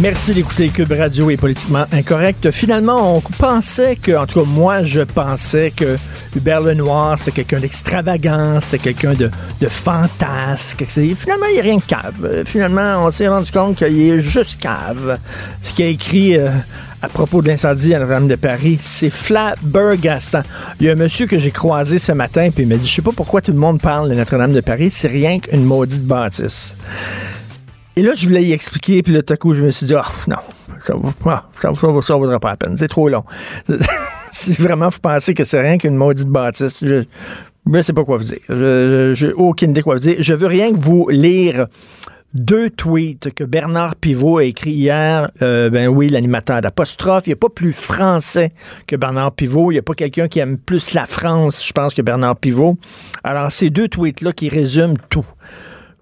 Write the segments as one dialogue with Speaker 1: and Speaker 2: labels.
Speaker 1: Merci d'écouter Cube Radio est politiquement incorrect. Finalement, on pensait que, en tout cas, moi, je pensais que Hubert Lenoir, c'est quelqu'un d'extravagant, c'est quelqu'un de, de fantasque. Finalement, il n'y a rien de cave. Finalement, on s'est rendu compte qu'il est juste cave. Ce qui a écrit euh, à propos de l'incendie à Notre-Dame de Paris, c'est flabbergastant. Il y a un monsieur que j'ai croisé ce matin, puis il m'a dit, je sais pas pourquoi tout le monde parle de Notre-Dame de Paris, c'est rien qu'une maudite bâtisse. Et là, je voulais y expliquer, puis à coup, je me suis dit, ah, non, ça ne ah, vaudra pas la peine, c'est trop long. si vraiment vous pensez que c'est rien qu'une maudite bâtisse, je ne sais pas quoi vous dire. Je n'ai aucune idée quoi vous dire. Je veux rien que vous lire deux tweets que Bernard Pivot a écrit hier. Euh, ben oui, l'animateur d'apostrophe. Il n'y a pas plus français que Bernard Pivot. Il n'y a pas quelqu'un qui aime plus la France, je pense, que Bernard Pivot. Alors, ces deux tweets-là qui résument tout.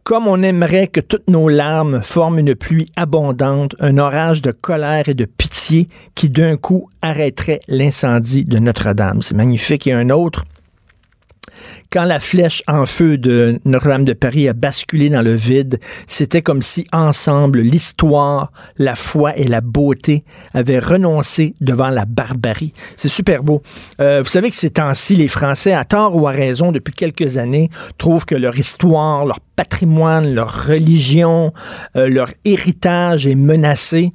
Speaker 1: Comme on aimerait que toutes nos larmes forment une pluie abondante, un orage de colère et de pitié qui d'un coup arrêterait l'incendie de Notre-Dame. C'est magnifique. A un autre quand la flèche en feu de Notre-Dame de Paris a basculé dans le vide, c'était comme si ensemble l'histoire, la foi et la beauté avaient renoncé devant la barbarie. C'est super beau. Euh, vous savez que ces temps-ci, les Français, à tort ou à raison, depuis quelques années, trouvent que leur histoire, leur patrimoine, leur religion, euh, leur héritage est menacé.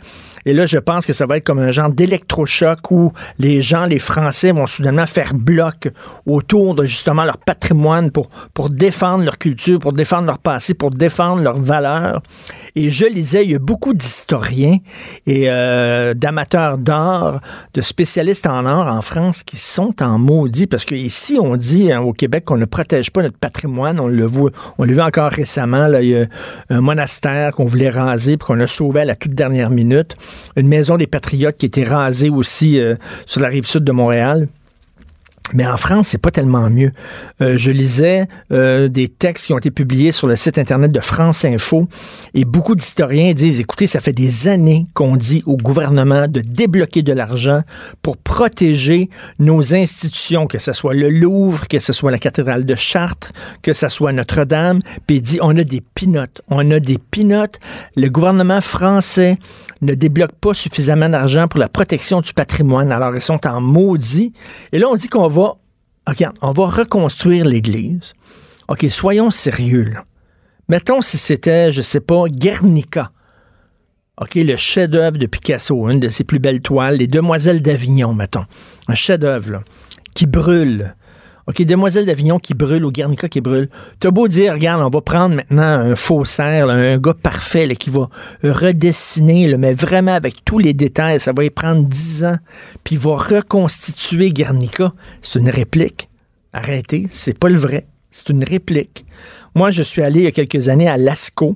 Speaker 1: Et là, je pense que ça va être comme un genre d'électrochoc où les gens, les Français, vont soudainement faire bloc autour de justement leur patrimoine pour, pour défendre leur culture, pour défendre leur passé, pour défendre leurs valeurs. Et je lisais, il y a beaucoup d'historiens et euh, d'amateurs d'art, de spécialistes en art en France qui sont en maudit parce que ici, on dit hein, au Québec qu'on ne protège pas notre patrimoine. On le voit, on encore récemment. Là, il y a un monastère qu'on voulait raser puis qu'on a sauvé à la toute dernière minute une maison des Patriotes qui a été rasée aussi euh, sur la rive sud de Montréal. Mais en France, c'est pas tellement mieux. Euh, je lisais euh, des textes qui ont été publiés sur le site internet de France Info et beaucoup d'historiens disent écoutez, ça fait des années qu'on dit au gouvernement de débloquer de l'argent pour protéger nos institutions, que ce soit le Louvre, que ce soit la cathédrale de Chartres, que ce soit Notre-Dame. Puis dit on a des pinottes, on a des pinottes. Le gouvernement français ne débloque pas suffisamment d'argent pour la protection du patrimoine. Alors ils sont en maudit. Et là, on dit qu'on va on va reconstruire l'Église. OK, soyons sérieux. Mettons si c'était, je sais pas, Guernica. OK, le chef-d'œuvre de Picasso, une de ses plus belles toiles, Les Demoiselles d'Avignon, mettons. Un chef-d'œuvre, qui brûle. OK, Demoiselle d'Avignon qui brûle ou Guernica qui brûle. T'as beau dire, regarde, on va prendre maintenant un faussaire, un gars parfait qui va redessiner, mais vraiment avec tous les détails, ça va y prendre dix ans, puis il va reconstituer Guernica. C'est une réplique. Arrêtez, c'est pas le vrai. C'est une réplique. Moi, je suis allé il y a quelques années à Lascaux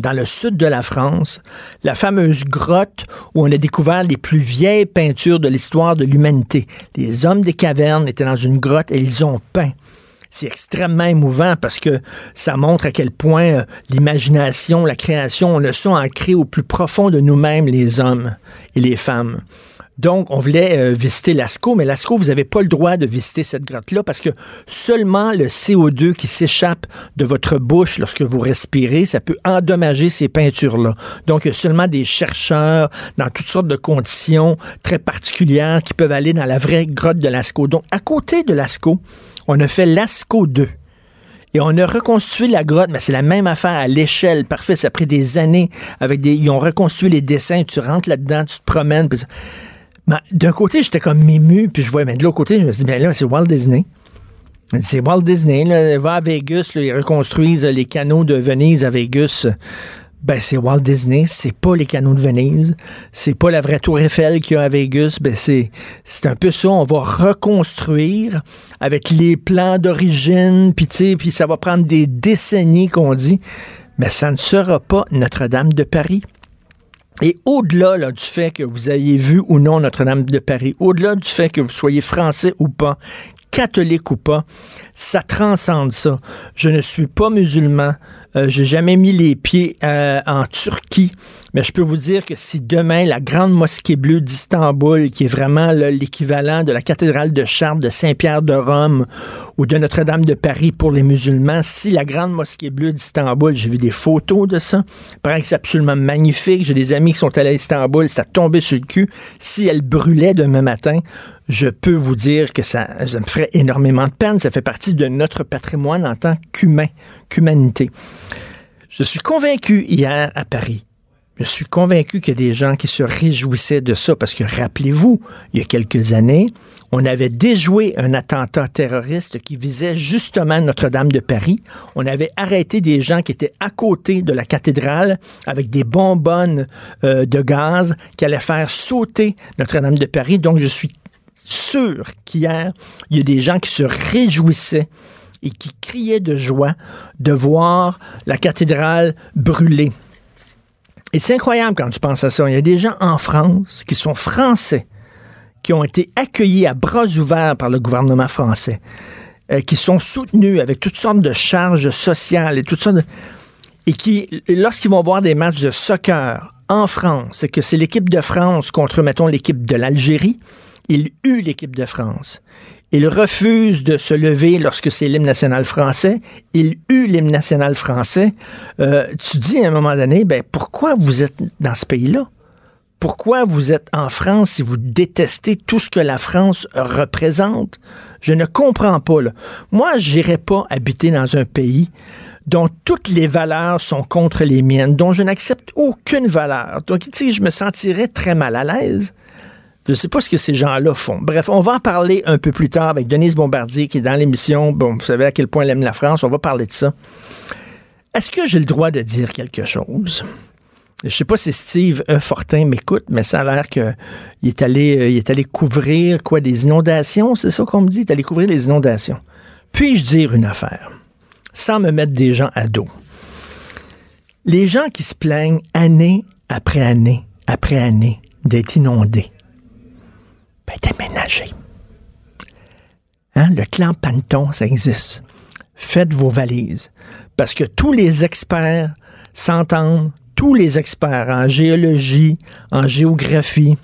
Speaker 1: dans le sud de la France, la fameuse grotte où on a découvert les plus vieilles peintures de l'histoire de l'humanité. Les hommes des cavernes étaient dans une grotte et ils ont peint. C'est extrêmement émouvant parce que ça montre à quel point euh, l'imagination, la création, on le sont ancré au plus profond de nous-mêmes, les hommes et les femmes. Donc, on voulait euh, visiter Lascaux, mais Lascaux, vous n'avez pas le droit de visiter cette grotte-là parce que seulement le CO2 qui s'échappe de votre bouche lorsque vous respirez, ça peut endommager ces peintures-là. Donc, il y a seulement des chercheurs dans toutes sortes de conditions très particulières qui peuvent aller dans la vraie grotte de Lascaux. Donc, à côté de Lascaux, on a fait Lascaux 2. Et on a reconstruit la grotte, mais c'est la même affaire à l'échelle. Parfait, ça a pris des années. Avec des, ils ont reconstruit les dessins. Tu rentres là-dedans, tu te promènes. Ben, d'un côté, j'étais comme ému, puis je vois, mais de l'autre côté, je me dis, bien là, c'est Walt Disney. C'est Walt Disney, là, va à Vegas, ils reconstruisent les canaux de Venise à Vegas. Ben, c'est Walt Disney, c'est pas les canaux de Venise, c'est pas la vraie tour Eiffel qu'il y a à Vegas, ben c'est, c'est un peu ça, on va reconstruire avec les plans d'origine, puis puis ça va prendre des décennies qu'on dit, mais ça ne sera pas Notre-Dame de Paris. Et au-delà du fait que vous ayez vu ou non Notre-Dame de Paris, au-delà du fait que vous soyez français ou pas, catholique ou pas, ça transcende ça. Je ne suis pas musulman. Euh, j'ai jamais mis les pieds euh, en Turquie, mais je peux vous dire que si demain la grande mosquée bleue d'Istanbul, qui est vraiment l'équivalent de la cathédrale de Chartres, de Saint-Pierre de Rome ou de Notre-Dame de Paris pour les musulmans, si la grande mosquée bleue d'Istanbul, j'ai vu des photos de ça, paraît que c'est absolument magnifique. J'ai des amis qui sont allés à Istanbul, ça tombé sur le cul. Si elle brûlait demain matin, je peux vous dire que ça, ça me ferait énormément de peine. Ça fait partie de notre patrimoine en tant qu'humain, qu'humanité. Je suis convaincu hier à Paris. Je suis convaincu qu'il y a des gens qui se réjouissaient de ça parce que rappelez-vous, il y a quelques années, on avait déjoué un attentat terroriste qui visait justement Notre-Dame de Paris. On avait arrêté des gens qui étaient à côté de la cathédrale avec des bonbonnes euh, de gaz qui allaient faire sauter Notre-Dame de Paris. Donc je suis sûr qu'hier, il y a des gens qui se réjouissaient et qui criaient de joie de voir la cathédrale brûler. Et c'est incroyable quand tu penses à ça. Il y a des gens en France qui sont français, qui ont été accueillis à bras ouverts par le gouvernement français, euh, qui sont soutenus avec toutes sortes de charges sociales et toutes sortes de... Et qui, lorsqu'ils vont voir des matchs de soccer en France, c'est que c'est l'équipe de France contre, mettons, l'équipe de l'Algérie, il eut l'équipe de France. Il refuse de se lever lorsque c'est l'hymne national français. Il eut l'hymne national français. Euh, tu dis à un moment donné, ben pourquoi vous êtes dans ce pays-là? Pourquoi vous êtes en France si vous détestez tout ce que la France représente? Je ne comprends pas. Là. Moi, n'irai pas habiter dans un pays dont toutes les valeurs sont contre les miennes, dont je n'accepte aucune valeur. Donc, tu sais, je me sentirais très mal à l'aise. Je ne sais pas ce que ces gens-là font. Bref, on va en parler un peu plus tard avec Denise Bombardier qui est dans l'émission. Bon, vous savez à quel point elle aime la France. On va parler de ça. Est-ce que j'ai le droit de dire quelque chose? Je sais pas si Steve e. Fortin m'écoute, mais ça a l'air qu'il est allé, euh, est allé couvrir quoi des inondations, c'est ça qu'on me dit, il est allé couvrir les inondations. Puis-je dire une affaire, sans me mettre des gens à dos? Les gens qui se plaignent année après année après année d'être inondés, ben, déménagez. Hein? Le clan Panton, ça existe. Faites vos valises. Parce que tous les experts s'entendent, tous les experts en géologie, en géographie,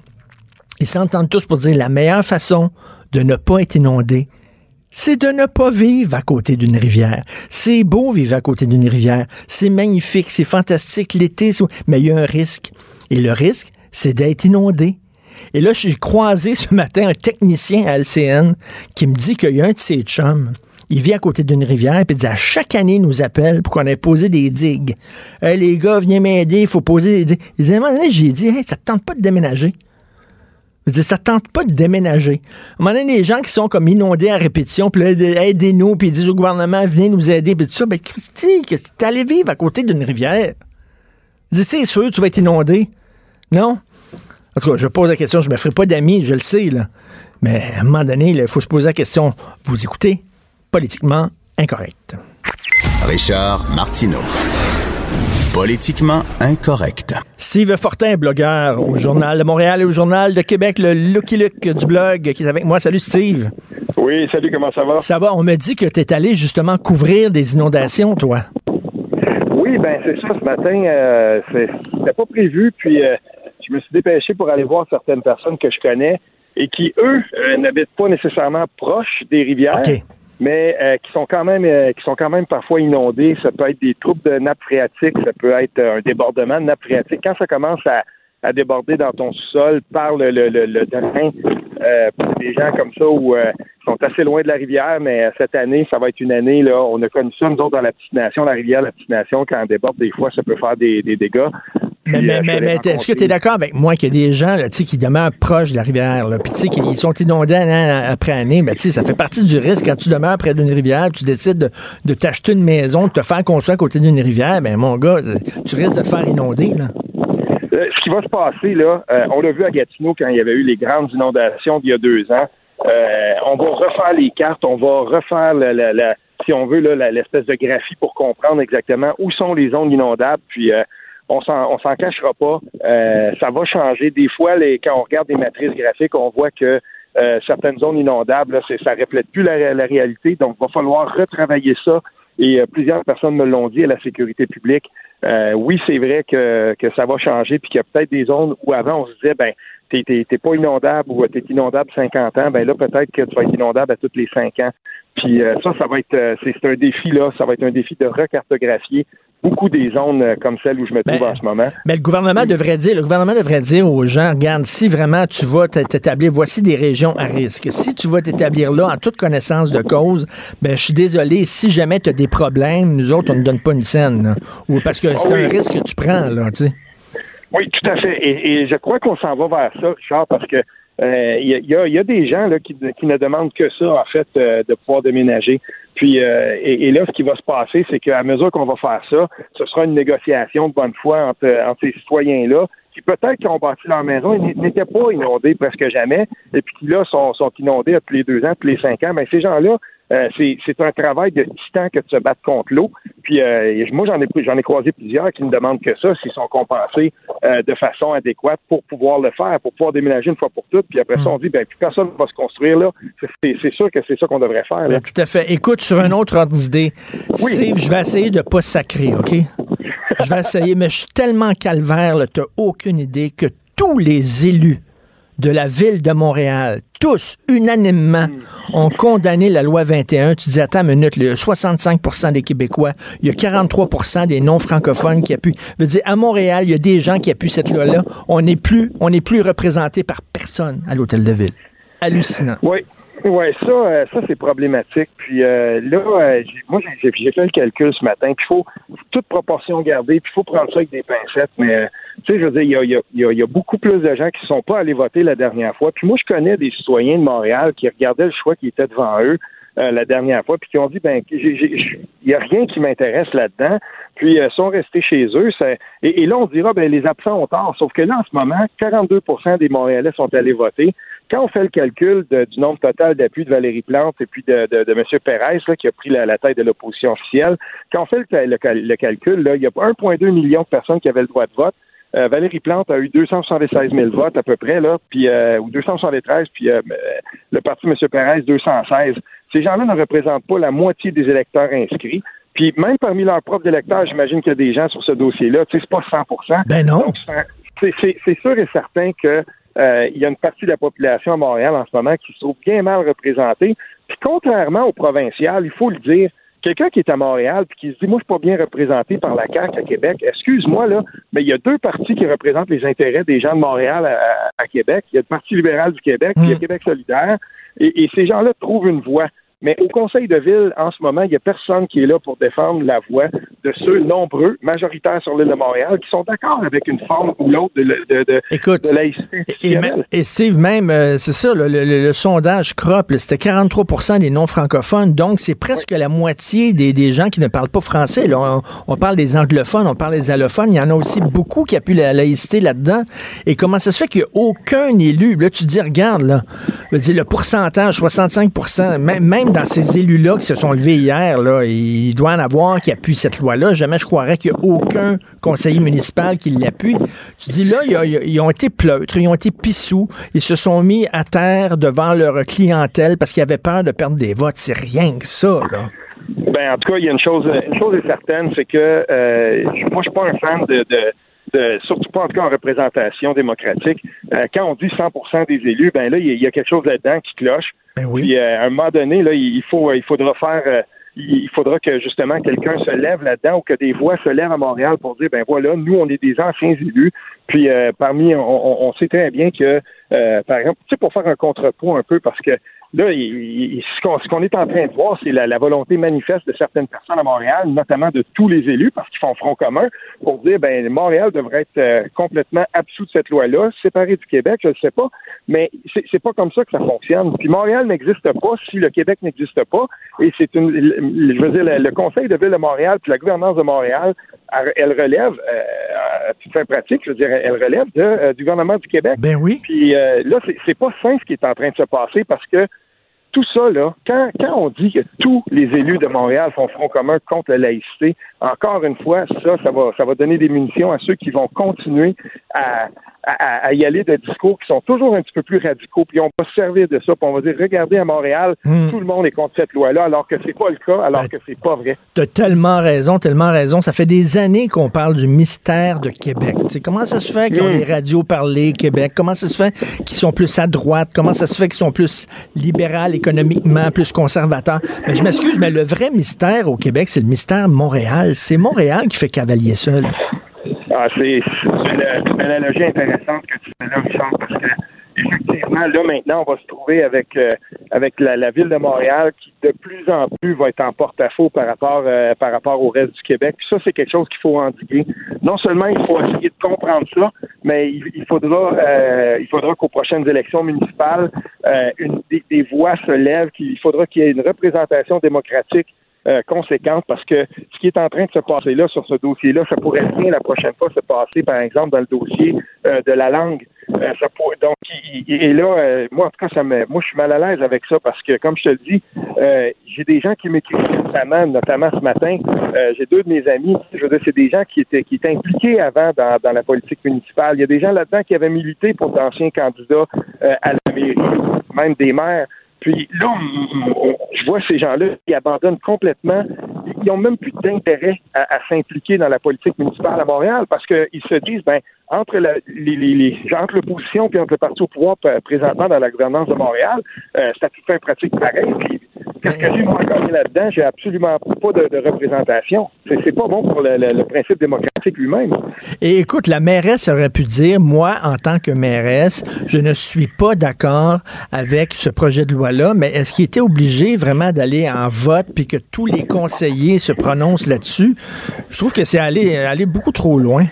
Speaker 1: ils s'entendent tous pour dire la meilleure façon de ne pas être inondé, c'est de ne pas vivre à côté d'une rivière. C'est beau vivre à côté d'une rivière. C'est magnifique, c'est fantastique l'été, mais il y a un risque. Et le risque, c'est d'être inondé. Et là, j'ai croisé ce matin un technicien à LCN qui me dit qu'il y a un de ses chums. Il vit à côté d'une rivière, et il dit à chaque année, il nous appelle pour qu'on ait posé des digues. Les gars, venez m'aider, il faut poser des digues. Il dit, à un moment donné, j'ai dit, hey, ça te tente pas de déménager? Je dis, ça te tente pas de déménager. À un moment donné, les gens qui sont comme inondés à répétition, puis là, aidez-nous, puis ils disent au gouvernement, venez nous aider, puis tout ça. Ben, Christy, qu'est-ce que t'es allé vivre à côté d'une rivière? Je dis, c'est sûr, tu vas être inondé. Non? En tout cas, je pose la question, je me ferai pas d'amis, je le sais, là. Mais à un moment donné, il faut se poser la question. Vous écoutez Politiquement Incorrect.
Speaker 2: Richard Martineau. Politiquement incorrect.
Speaker 1: Steve Fortin, blogueur au Journal de Montréal et au Journal de Québec, le Lucky Luke du blog, qui est avec moi. Salut Steve.
Speaker 3: Oui, salut, comment ça va?
Speaker 1: Ça va. On me dit que tu es allé justement couvrir des inondations, toi.
Speaker 3: Oui, ben c'est ça. Ce matin, euh, c'était pas prévu. Puis euh, je me suis dépêché pour aller voir certaines personnes que je connais et qui, eux, euh, n'habitent pas nécessairement proches des rivières. mais euh, qui sont quand même euh, qui sont quand même parfois inondées. Ça peut être des troubles de nappe phréatique, ça peut être un débordement de nappe phréatique. Quand ça commence à, à déborder dans ton sous-sol par le, le, le, le terrain, pour des gens comme ça où sont assez loin de la rivière, mais cette année, ça va être une année, là, on a connu ça, nous autres, dans la petite nation, la rivière, la petite nation, quand elle déborde, des fois, ça peut faire des, des dégâts.
Speaker 1: Mais, mais, mais, mais est-ce que tu es d'accord avec moi qu'il y a des gens là, qui demeurent proches de la rivière, là, puis qu'ils sont inondés année après année, mais ça fait partie du risque quand tu demeures près d'une rivière, tu décides de, de t'acheter une maison, de te faire construire à côté d'une rivière, ben mon gars, tu risques de te faire inonder. Là.
Speaker 3: Euh, ce qui va se passer, là, euh, on l'a vu à Gatineau quand il y avait eu les grandes inondations d'il y a deux ans. Euh, on va refaire les cartes, on va refaire la, la, la si on veut, l'espèce de graphie pour comprendre exactement où sont les zones inondables, puis on s'en, s'en cachera pas. Euh, ça va changer. Des fois, les, quand on regarde des matrices graphiques, on voit que certaines zones inondables, là, ça reflète plus la, la, réalité. Donc, il va falloir retravailler ça. Et plusieurs personnes me l'ont dit à la sécurité publique. oui, c'est vrai que, que ça va changer, puis qu'il y a peut-être des zones où avant on se disait, ben t'es pas inondable ou t'es inondable 50 ans, ben là, peut-être que tu vas être inondable à tous les 5 ans. Puis euh, ça, ça va être, euh, c'est un défi là, ça va être un défi de recartographier beaucoup des zones euh, comme celle où je me trouve ben, en ce moment.
Speaker 1: Mais le gouvernement devrait dire, le gouvernement devrait dire aux gens, regarde, si vraiment tu vas t'établir, voici des régions à risque. Si tu vas t'établir là en toute connaissance de cause, ben je suis désolé, si jamais tu as des problèmes, nous autres, on ne donne pas une scène. Ou parce que c'est un risque que tu prends, là, tu sais.
Speaker 3: Oui, tout à fait. Et, je crois qu'on s'en va vers ça, Richard, parce que il euh, y, a, des gens là, qui, ne demandent que ça, en fait, euh, de pouvoir déménager. Puis, euh, et, là, ce qui va se passer, c'est qu'à mesure qu'on va faire ça, ce sera une négociation de bonne foi entre, entre ces citoyens-là qui peut-être qui ont bâti leur maison et n'étaient pas inondés presque jamais, et puis qui là sont, sont inondés tous les deux ans, tous les cinq ans. Mais ces gens-là, euh, c'est un travail de titan que de se battre contre l'eau. Puis euh, moi, j'en ai j'en ai croisé plusieurs qui ne demandent que ça, s'ils sont compensés euh, de façon adéquate pour pouvoir le faire, pour pouvoir déménager une fois pour toutes. Puis après ça, on dit ben plus personne ne va se construire là. C'est sûr que c'est ça qu'on devrait faire.
Speaker 1: Ben, tout à fait. Écoute, sur un autre ordre d'idée, Steve, je vais essayer de pas sacrer, OK? Je vais essayer, mais je suis tellement calvaire, tu n'as aucune idée que tous les élus de la ville de Montréal, tous, unanimement, ont condamné la loi 21. Tu dis, attends une minute, il y a 65% des Québécois, il y a 43% des non-francophones qui appuient. Je veux dire, à Montréal, il y a des gens qui appuient cette loi-là. On n'est plus, on n'est plus représenté par personne à l'hôtel de ville. Hallucinant.
Speaker 3: Oui. Oui, ça, euh, ça c'est problématique. Puis euh, là, euh, moi, j'ai fait le calcul ce matin. Puis faut toute proportion garder. Puis faut prendre ça avec des pincettes. Mais tu sais, je veux dire, il y a, y, a, y a, beaucoup plus de gens qui ne sont pas allés voter la dernière fois. Puis moi, je connais des citoyens de Montréal qui regardaient le choix qui était devant eux. la dernière fois, puis qui ont dit ben il y a rien qui m'intéresse là-dedans, puis euh, sont restés chez eux. Et, là on dira ben les absents ont tort, sauf que là en ce moment 42% des Montréalais sont allés voter quand on fait le calcul du nombre total d'appui de Valérie Plante et puis de, de, de M. Pérez, qui a pris la, tête de l'opposition officielle, quand on fait le, calcul, là, il y a 1,2 million de personnes qui avaient le droit de vote. Euh, Valérie Plante a eu 276 000 votes à peu près, là, puis, euh, ou 273, puis euh, le parti M. Pérez, 216. Ces gens-là ne représentent pas la moitié des électeurs inscrits. Puis même parmi leurs propres électeurs, j'imagine qu'il y a des gens sur ce dossier-là. Tu sais, c'est pas 100%
Speaker 1: Ben non.
Speaker 3: c'est sûr et certain que euh, il y a une partie de la population à Montréal en ce moment qui se trouve bien mal représentée. Puis contrairement au provincial, il faut le dire, quelqu'un qui est à Montréal puis qui se dit moi je suis pas bien représenté par la CAQ à Québec, excuse-moi là, mais il y a deux partis qui représentent les intérêts des gens de Montréal à, Québec. Il y a le Parti libéral du Québec, puis il y a mm. Québec solidaire, et ces gens-là trouvent une voie. Mais au Conseil de ville, en ce moment, il n'y a personne qui est là pour défendre la voix de ceux nombreux, majoritaires sur l'île de Montréal, qui sont d'accord avec une forme ou l'autre de, de, de,
Speaker 1: Écoute, laïcité. Et, et, Steve, même, euh, c'est ça, le, sondage CROP, c'était 43% des non-francophones, donc c'est presque la moitié des, des, gens qui ne parlent pas français. Là. On, parle des anglophones, on parle des allophones, il y en a aussi beaucoup qui appuient la laïcité là-dedans. Et comment ça se fait qu'il n'y a aucun élu? Là, tu te dis, regarde, là, le pourcentage, 65 même, même dans ces élus-là qui se sont levés hier, là, il doit en avoir qui appuient cette loi-là. Jamais je croirais qu'il n'y a aucun conseiller municipal qui l'appuie. Tu dis là, ils, ont été pleutres, ils ont été pissous, ils se sont mis à terre devant leur clientèle parce qu'ils avaient peur de perdre des votes. C'est rien que ça, là.
Speaker 3: Ben, en tout cas, il y a une chose, une chose est certaine, c'est que euh, moi, je suis pas un fan de surtout pas en tout cas en représentation démocratique. Euh, quand on dit 100% des élus, ben là, il y, a quelque chose là-dedans qui cloche.
Speaker 1: Ben oui.
Speaker 3: Euh, à un moment donné, là, il faut, il faudra faire, euh, il faudra que justement quelqu'un se lève là-dedans ou que des voix se lèvent à Montréal pour dire, ben voilà, nous, on est des anciens élus. Puis parmi, on, on, sait très bien que, par exemple, tu sais, pour faire un contrepoids un peu, parce que Là, ce qu'on est en train de voir, c'est la, volonté manifeste de certaines personnes à Montréal, notamment de tous les élus, parce qu'ils font front commun, pour dire ben Montréal devrait être euh, complètement absous de cette loi-là, séparé du Québec, je ne sais pas, mais c'est pas comme ça que ça fonctionne. Puis Montréal n'existe pas si le Québec n'existe pas, et c'est une, je veux dire, le, Conseil de ville de Montréal puis la gouvernance de Montréal, elle relève, à fin pratique, je veux dire, elle relève de, euh, du gouvernement du Québec.
Speaker 1: Ben oui.
Speaker 3: Puis euh, là, c'est pas sain ce qui est en train de se passer parce que tout ça, là, quand, quand on dit que tous les élus de Montréal font front commun contre la laïcité, encore une fois, ça, ça va, ça va donner des munitions à ceux qui vont continuer à, à, y aller de discours qui sont toujours un petit peu plus radicaux, puis on va se servir de ça, puis on va dire, regardez, à Montréal, hmm. tout le monde est contre cette loi-là, alors que c'est pas le cas, alors ben, que c'est pas vrai.
Speaker 1: T'as tellement raison, tellement raison. Ça fait des années qu'on parle du mystère de Québec. comment ça se fait qu'ils ont hmm. les radios parlées Québec? Comment ça se fait qu'ils sont plus à droite? Comment ça se fait qu'ils sont plus libéral économiquement, plus conservateurs? Mais je m'excuse, mais le vrai mystère au Québec, c'est le mystère Montréal. C'est Montréal qui fait cavalier seul.
Speaker 3: Ah, c'est une, analogie intéressante que tu fais là, Richard, parce que effectivement, là maintenant, on va se trouver avec euh, avec la, ville de Montréal qui de plus en plus va être en porte-à-faux par rapport euh, par rapport au reste du Québec. ça, c'est quelque chose qu'il faut endiguer. Non seulement il faut essayer de comprendre ça, mais il, faudra euh, il faudra qu'aux prochaines élections municipales, une, des, des voix se lèvent, qu'il faudra qu'il y ait une représentation démocratique euh, conséquente parce que ce qui est en train de se passer là sur ce dossier-là, ça pourrait bien la prochaine fois se passer, par exemple, dans le dossier euh, de la langue. Euh, ça donc, et là, moi, en tout cas, ça me, moi, je suis mal à l'aise avec ça parce que, comme je te le dis, j'ai des gens qui m'écrivent récemment, notamment ce matin. j'ai deux de mes amis, je veux dire, c'est des gens qui étaient, qui étaient impliqués avant dans, dans la politique municipale. Il y a des gens là-dedans qui avaient milité pour d'anciens candidats à la mairie, même des maires. Puis là, je vois ces gens-là qui abandonnent complètement. Ils n'ont même plus d'intérêt à, s'impliquer dans la politique municipale à Montréal parce qu'ils se disent, ben, entre la, les, les, entre l'opposition et entre le parti au pouvoir présentement dans la gouvernance de Montréal, euh, c'est à tout fait pratique pareil. Puis, j'ai moi là-dedans? J'ai absolument pas de, représentation. C'est, pas bon pour le, principe démocratique lui-même.
Speaker 1: Et écoute, la mairesse aurait pu dire, moi, en tant que mairesse, je ne suis pas d'accord avec ce projet de loi-là, mais est-ce qu'il était obligé vraiment d'aller en vote puis que tous les conseillers se prononcent là-dessus? Je trouve que c'est aller, aller beaucoup trop loin.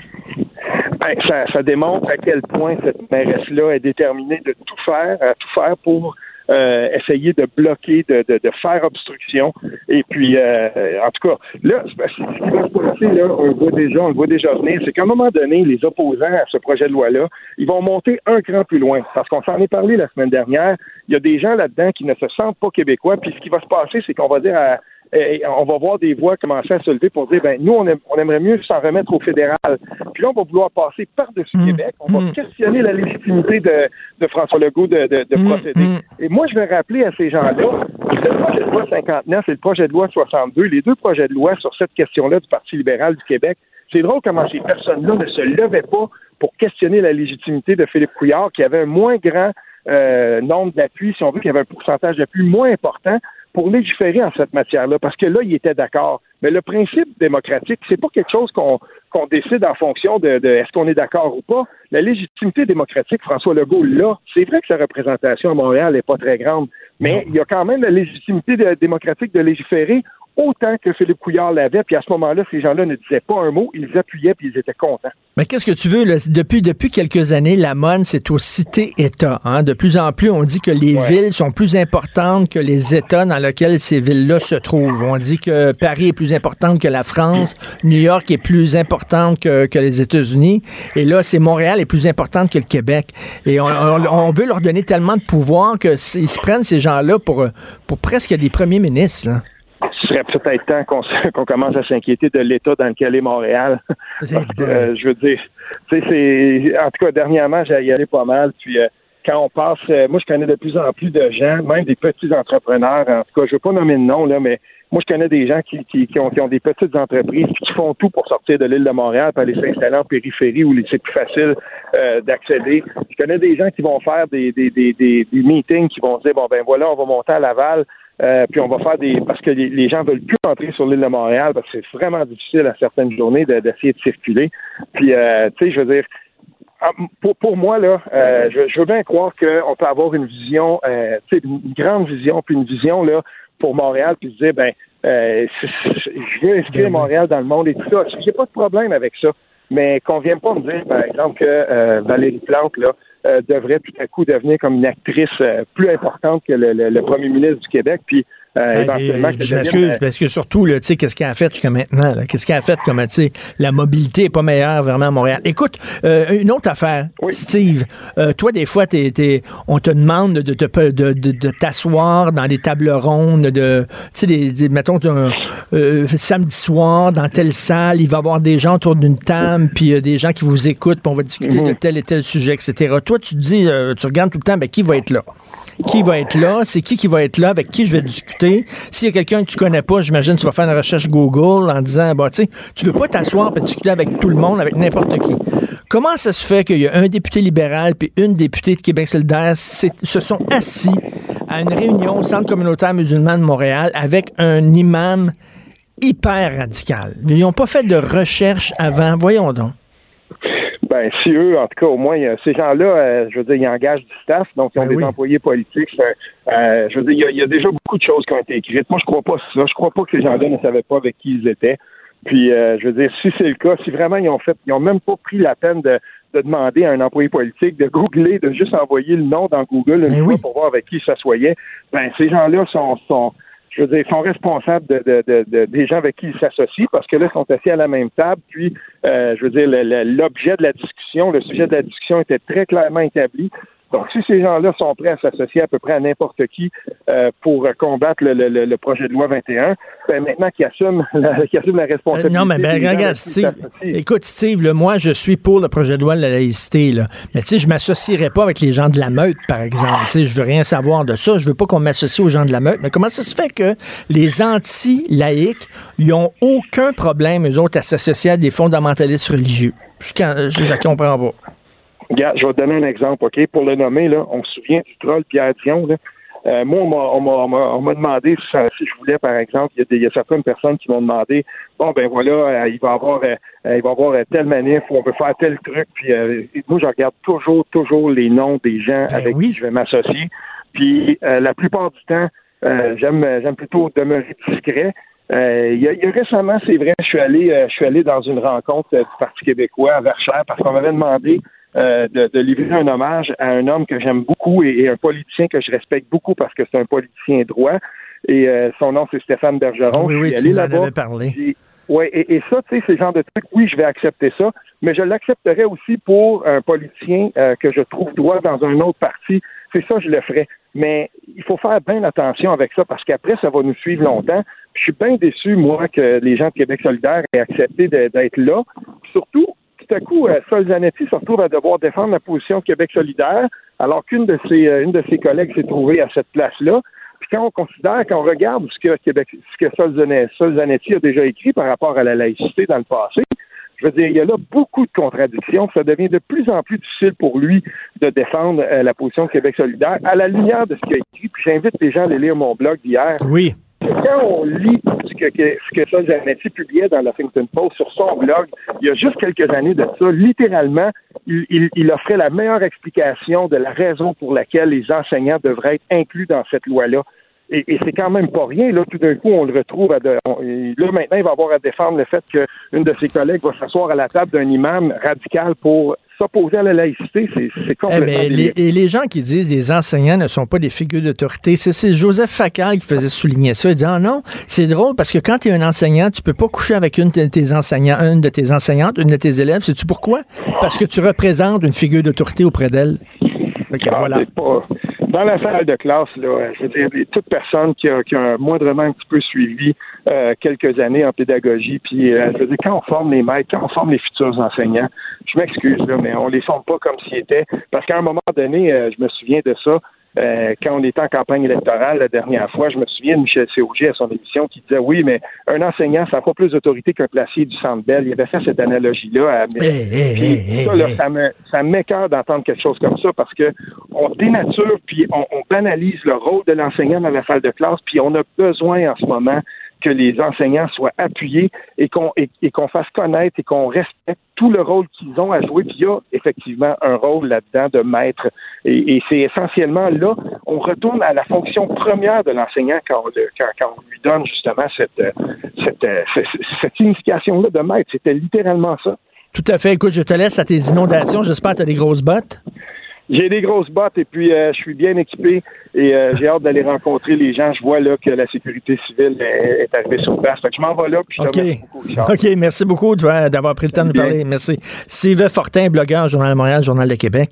Speaker 3: Ben, ça, ça, démontre à quel point cette mairesse-là est déterminée de tout faire, à tout faire pour euh, essayer de bloquer, de, de, de, faire obstruction. Et puis, euh, en tout cas, là, ce qui va se passer, là, on le voit déjà, on le voit déjà venir, c'est qu'à un moment donné, les opposants à ce projet de loi-là, ils vont monter un cran plus loin. Parce qu'on s'en est parlé la semaine dernière, il y a des gens là-dedans qui ne se sentent pas québécois, puis ce qui va se passer, c'est qu'on va dire à et on va voir des voix commencer à se lever pour dire, ben nous, on, aimerait mieux s'en remettre au fédéral. Puis là, on va vouloir passer par-dessus mmh. Québec. On va mmh. questionner la légitimité de, François Legault de, de, mmh. procéder. Et moi, je vais rappeler à ces gens-là, le projet de loi 59 et le projet de loi 62, les deux projets de loi sur cette question-là du Parti libéral du Québec, c'est drôle comment ces personnes-là ne se levaient pas pour questionner la légitimité de Philippe Couillard, qui avait un moins grand euh, nombre d'appuis, si on veut, qui avait un pourcentage d'appui moins important pour légiférer en cette matière-là, parce que là, il était d'accord. Mais le principe démocratique, c'est pas quelque chose qu'on qu'on décide en fonction de, de est-ce qu'on est, d'accord ou pas. La légitimité démocratique, François Legault, là, c'est vrai que sa représentation à Montréal n'est pas très grande, mais il y a quand même la légitimité démocratique de légiférer autant que Philippe Couillard l'avait. Puis à ce moment-là, ces gens-là ne disaient pas un mot, ils appuyaient puis ils étaient contents.
Speaker 1: Mais qu'est-ce que tu veux? Depuis, depuis quelques années, la mode, c'est aux cités-États. Hein? De plus en plus, on dit que les villes sont plus importantes que les États dans lesquels ces villes-là se trouvent. On dit que Paris est plus importante que la France, New York est plus importante que, que les États-Unis, et là, c'est Montréal est plus importante que le Québec. Et on, on, veut leur donner tellement de pouvoir qu'ils se prennent ces gens-là pour, pour presque des premiers ministres. Là
Speaker 3: ce serait peut-être temps qu'on commence à s'inquiéter de l'état dans lequel est Montréal. Euh, je veux dire, tu sais, c'est en tout cas dernièrement, j'ai y allé pas mal. Puis euh, quand on passe, euh, moi je connais de plus en plus de gens, même des petits entrepreneurs. En tout cas, je veux pas nommer de nom là, mais moi je connais des gens qui, qui, qui, ont, des petites entreprises qui font tout pour sortir de l'île de Montréal, pour aller s'installer en périphérie où c'est plus facile d'accéder. Je connais des gens qui vont faire des, des, des, des, des meetings, qui vont dire bon ben voilà, on va monter à Laval euh, puis on va faire des parce que les, gens veulent plus entrer sur l'île de Montréal parce que c'est vraiment difficile à certaines journées d'essayer de, circuler. Puis euh, tu sais, je veux dire, ah, pour, pour moi là, euh, je, je, veux bien croire qu'on peut avoir une vision, tu sais, une grande vision, puis une vision là pour Montréal, puis se dire ben je veux inscrire ben Montréal dans le monde et tout ça. J'ai pas de problème avec ça. Mais qu'on vienne pas me dire, par exemple, que Valérie Plante, là, euh, devrait tout à coup devenir comme une actrice euh, plus importante que le, premier ministre du Québec. Puis
Speaker 1: Euh, je m'excuse, parce que surtout, tu sais, qu'est-ce qu'elle a fait jusqu'à maintenant? Qu'est-ce qu'elle a fait comme, tu sais, la mobilité est pas meilleure vraiment à Montréal. Écoute, euh, une autre affaire, Steve, euh, toi, des fois, t'es, on te demande de, de, de, de, t'asseoir dans des tables rondes, de, tu sais, des, mettons, samedi soir, dans telle salle, il va y avoir des gens autour d'une table, puis des gens qui vous écoutent, puis on va discuter de mhm. tel et tel sujet, etc. Toi, tu te dis, tu regardes tout le temps, ben, qui va être là? Qui va être là? C'est qui qui va être là? Avec qui je vais discuter? S'il y a quelqu'un que tu connais pas, j'imagine tu vas faire une recherche Google en disant, bah, tu sais, tu peux pas t'asseoir et discuter avec tout le monde, avec n'importe qui. Comment ça se fait qu'il y a un député libéral puis une députée de Québec solidaire se sont assis à une réunion au Centre communautaire musulman de Montréal avec un imam hyper radical? Ils n'ont pas fait de recherche avant. Voyons donc.
Speaker 3: Ben, si eux, en tout cas, au moins, ces gens-là, euh, je veux dire, ils engagent du staff, donc ils ont ben des employés politiques. Euh, je veux dire, il y, a, déjà beaucoup de choses qui ont été écrites. Moi, je crois pas ça. Je crois pas que ces gens-là ne savaient pas avec qui ils étaient. Puis, euh, je veux dire, si c'est le cas, si vraiment ils ont fait, ils ont même pas pris la peine de, demander à un employé politique de googler, de juste envoyer le nom dans Google une ben fois pour voir avec qui ils s'assoyaient, ben ces gens-là sont, sont je veux dire, ils sont responsables de, de, de, des gens avec qui ils s'associent parce que là, ils sont assis à la même table. Puis, euh, je veux dire, l'objet de la discussion, le sujet de la discussion était très clairement établi. Donc, si ces gens-là sont prêts à s'associer à peu près à n'importe qui euh, pour combattre le, le, le, projet de loi 21, ben maintenant qu'ils assument, la, assument la responsabilité.
Speaker 1: Non, mais ben, regarde, Steve, écoute, Steve, moi, je suis pour le projet de loi de la laïcité, là. mais tu sais, je m'associerais pas avec les gens de la meute, par exemple. Tu sais, je veux rien savoir de ça. Je veux pas qu'on m'associe aux gens de la meute. Mais comment ça se fait que les anti-laïcs, ils ont aucun problème, eux autres, à s'associer à des fondamentalistes religieux? Je, je, je comprends pas.
Speaker 3: Regarde, je vais te donner un exemple, OK? Pour le nommer, là, on se souvient du troll Pierre Dion, là. Euh, moi, on m'a demandé si, je voulais, par exemple, il y, a certaines personnes qui m'ont demandé, bon, ben voilà, euh, il va avoir, euh, il va avoir telle manif ou on veut faire tel truc. Puis moi, je regarde toujours, toujours les noms des gens ben avec qui je vais m'associer. Puis la plupart du temps, j'aime, j'aime plutôt demeurer discret. il, y a, récemment, c'est vrai, je suis allé, je suis allé dans une rencontre du Parti québécois à Verchères parce qu'on m'avait demandé euh, de, livrer un hommage à un homme que j'aime beaucoup et, un politicien que je respecte beaucoup parce que c'est un politicien droit. Et euh, son nom, c'est Stéphane Bergeron.
Speaker 1: Oui, oui, tu en avais parlé.
Speaker 3: Oui, et, et, ça, tu sais, ces genres de trucs, oui, je vais accepter ça, mais je l'accepterais aussi pour un politicien euh, que je trouve droit dans un autre parti. C'est ça, je le ferais. Mais il faut faire bien attention avec ça parce qu'après, ça va nous suivre longtemps. je suis bien déçu, moi, que les gens de Québec solidaire aient accepté d'être là. Surtout, tout à coup, euh, Sol Zanetti se retrouve à devoir défendre la position Québec solidaire, alors qu'une de ses, euh, de ses collègues s'est trouvée à cette place-là. Puis quand on considère, quand on regarde ce que Québec, ce que Sol Zanetti a déjà écrit par rapport à la laïcité dans le passé, je veux dire, il y a là beaucoup de contradictions. Ça devient de plus en plus difficile pour lui de défendre euh, la position de Québec solidaire à la lumière de ce qu'il a écrit. Puis j'invite les gens à aller lire mon blog d'hier.
Speaker 1: Oui
Speaker 3: quand on lit ce que, ce que Sol Zanetti publiait dans la Huffington Post sur son blog, il y a juste quelques années de ça, littéralement, il, offrait la meilleure explication de la raison pour laquelle les enseignants devraient être inclus dans cette loi-là. Et, c'est quand même pas rien. Là, tout d'un coup, on le retrouve. À là, maintenant, il va avoir à défendre le fait qu'une de ses collègues va s'asseoir à la table d'un imam radical pour s'opposer à la laïcité, c'est eh complètement.
Speaker 1: les, et les gens qui disent que les enseignants ne sont pas des figures d'autorité, c'est Joseph Facal qui faisait souligner ça. Il dit ah non, c'est drôle parce que quand tu es un enseignant, tu peux pas coucher avec une de tes enseignants, une de tes enseignantes, une de tes élèves. Sais-tu pourquoi? Parce que tu représentes une figure d'autorité auprès d'elle.
Speaker 3: Ah, voilà. Dans la salle de classe, là, je veux dire, toute personne qui a, qui a moindrement un petit peu suivi euh, quelques années en pédagogie, puis euh, je veux dire, quand on forme les maîtres, quand on forme les futurs enseignants, je m'excuse, là, mais on les forme pas comme s'ils étaient, parce qu'à un moment donné, euh, je me souviens de ça, euh, quand on était en campagne électorale la dernière fois, je me souviens de Michel Cog à son émission qui disait oui, mais un enseignant, ça n'a pas plus d'autorité qu'un placier du Centre Bell. Il avait fait cette analogie-là. À... ça, m'écœure d'entendre quelque chose comme ça parce que on dénature puis on, on banalise le rôle de l'enseignant dans la salle de classe, puis on a besoin en ce moment que les enseignants soient appuyés et qu'on et, qu'on fasse connaître et qu'on respecte tout le rôle qu'ils ont à jouer. Puis il y a effectivement un rôle là-dedans de maître. Et, c'est essentiellement là, on retourne à la fonction première de l'enseignant quand, quand, on lui donne justement cette, cette, cette, cette signification-là de maître. C'était littéralement ça.
Speaker 1: Tout à fait. Écoute, je te laisse à tes inondations. J'espère que tu as des grosses bottes.
Speaker 3: J'ai des grosses bottes et puis euh, je suis bien équipé et euh, j'ai hâte d'aller rencontrer les gens. Je vois là que la sécurité civile est, arrivée sur place. Fait que je m'en vais là. Puis
Speaker 1: OK. Beaucoup, OK, merci beaucoup d'avoir pris le temps de nous parler. Merci. Sylvain Fortin, blogueur, Journal de Montréal, Journal de Québec.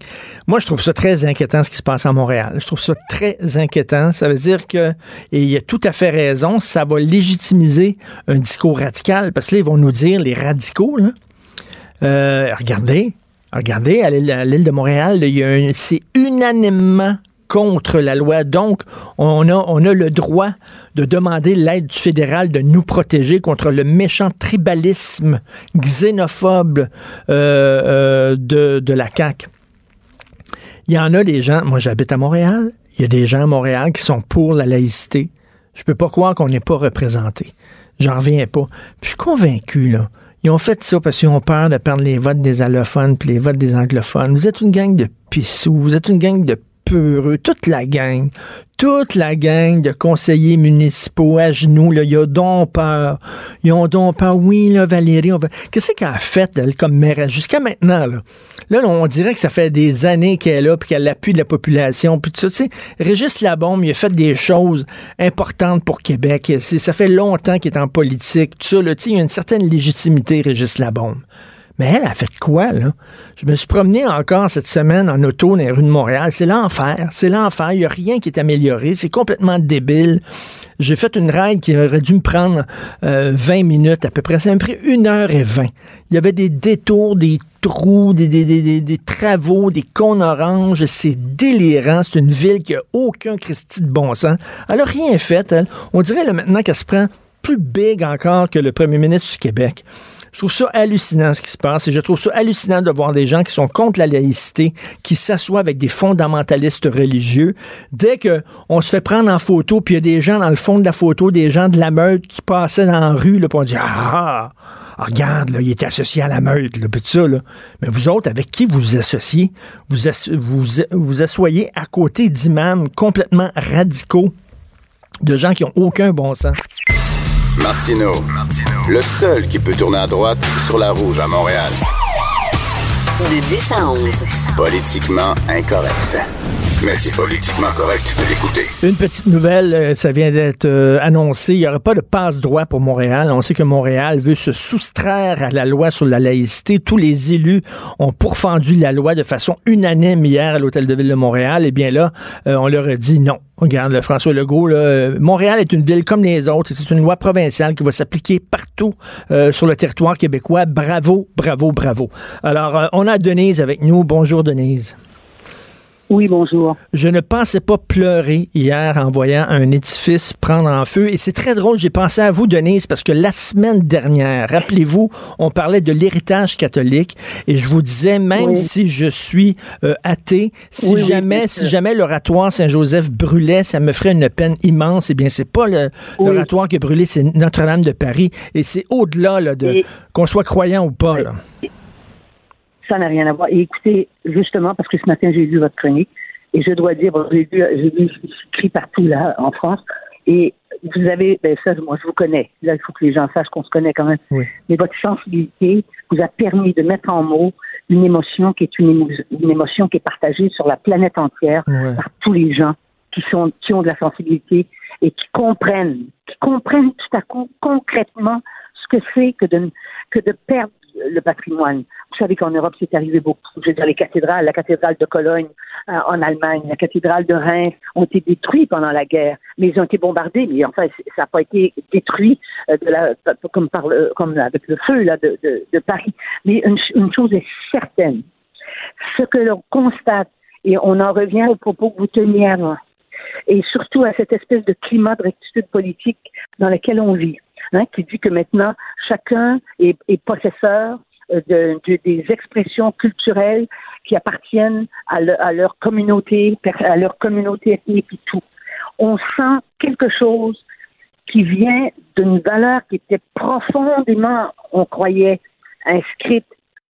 Speaker 1: Moi, je trouve ça très inquiétant ce qui se passe à Montréal. Je trouve ça très inquiétant. Ça veut dire que, et il a tout à fait raison, ça va légitimiser un discours radical parce que là, ils vont nous dire, les radicaux, là, euh, regardez, regardez, à l'île de Montréal, c'est unanimement contre la loi. Donc, on a, le droit de demander l'aide du fédéral de nous protéger contre le méchant tribalisme xénophobe euh, euh, de, de la CAQ. Il y en a des gens, moi j'habite à Montréal, il y a des gens à Montréal qui sont pour la laïcité. Je peux pas croire qu'on n'est pas représenté. J'en reviens pas. Puis je suis convaincu, là, ils ont fait ça parce qu'ils ont peur de perdre les votes des allophones puis les votes des anglophones. Vous êtes une gang de pissous, vous êtes une gang de toute la gang, toute la gang de conseillers municipaux à genoux, là, ils ont donc peur. Ils ont donc peur. Oui, là, Valérie. Qu'est-ce qu'elle a fait, elle, comme maire jusqu'à maintenant, là? Là, on dirait que ça fait des années qu'elle est là, puis qu'elle l'appuie de la population, puis. Tu sais, Régis Labombe, il a fait des choses importantes pour Québec. Ça fait longtemps qu'il est en politique, tu il y a une certaine légitimité, Régis Labombe. Mais elle a fait quoi, là? Je me suis promené encore cette semaine en auto dans les rues de Montréal. C'est l'enfer. C'est l'enfer. Il n'y a rien qui est amélioré. C'est complètement débile. J'ai fait une ride qui aurait dû me prendre 20 euh, minutes à peu près. Ça m'a pris une heure et 20. Il y avait des détours, des trous, des, des, des, travaux, des cônes oranges. C'est délirant. C'est une ville qui a aucun Christi de bon sens. Elle n'a rien fait, elle. On dirait là, maintenant qu'elle se prend plus big encore que le premier ministre du Québec. Je trouve ça hallucinant ce qui se passe et je trouve ça hallucinant de voir des gens qui sont contre la laïcité, qui s'assoient avec des fondamentalistes religieux. Dès que on se fait prendre en photo, puis il y a des gens dans le fond de la photo, des gens de la meute qui passaient dans la rue, puis on dit ah, ah, regarde, là, il était associé à la meute, là, ça, là. Mais vous autres, avec qui vous vous associez? Vous vous, vous asseyez à côté d'imams complètement radicaux, de gens qui ont aucun bon sens.
Speaker 2: Martino, le seul qui peut tourner à droite sur la rouge à Montréal.
Speaker 4: De 10 à 11.
Speaker 2: Politiquement incorrect. Mais c'est politiquement correct de l'écouter.
Speaker 1: Une petite nouvelle, euh, ça vient d'être euh, annoncé. Il n'y aura pas de passe-droit pour Montréal. On sait que Montréal veut se soustraire à la loi sur la laïcité. Tous les élus ont pourfendu la loi de façon unanime hier à l'Hôtel de Ville de Montréal. Et eh bien là, euh, on leur a dit non. Regarde, le François Legault, Montréal est une ville comme les autres. C'est une loi provinciale qui va s'appliquer partout sur le territoire québécois. Bravo, bravo, bravo. Alors, on a Denise avec nous. Bonjour, Denise.
Speaker 5: Oui, bonjour.
Speaker 1: Je ne pensais pas pleurer hier en voyant un édifice prendre en feu. Et c'est très drôle, j'ai pensé à vous, Denise, parce que la semaine dernière, rappelez-vous, on parlait de l'héritage catholique et je vous disais, même si je suis euh, athée, si jamais, si jamais l'oratoire Saint-Joseph brûlait, ça me ferait une peine immense. Eh bien, c'est pas l'oratoire qui a brûlé, c'est Notre-Dame de Paris. Et c'est au-delà de qu'on soit croyant ou pas. Là.
Speaker 5: Ça n'a rien à voir. Et écoutez, justement, parce que ce matin, j'ai lu votre chronique, et je dois dire, j'ai lu, j'ai lu écrit partout là, en France, et vous avez, ben ça, moi, je vous connais. Là, il faut que les gens sachent qu'on se connaît quand même. Mais votre sensibilité vous a permis de mettre en mots une émotion qui est une, émotion qui est partagée sur la planète entière par tous les gens qui sont qui ont de la sensibilité et qui comprennent, qui comprennent tout à coup concrètement ce que c'est que de que de perdre le patrimoine. Vous savez qu'en Europe, c'est arrivé beaucoup. Je veux dire, les cathédrales, la cathédrale de Cologne euh, en Allemagne, la cathédrale de Reims ont été détruites pendant la guerre, mais ils ont été bombardés, mais enfin, ça n'a pas été détruit euh, comme, avec le feu là, de, Paris. Mais une, une chose est certaine, ce que l'on constate, et on en revient au propos que vous teniez avant, et surtout à cette espèce de climat de rectitude politique dans lequel on vit. Hein, qui dit que maintenant chacun est, est possesseur euh, de, de, des expressions culturelles qui appartiennent à, à, leur communauté, à leur communauté ethnique et tout. On sent quelque chose qui vient d'une valeur qui était profondément, on croyait, inscrite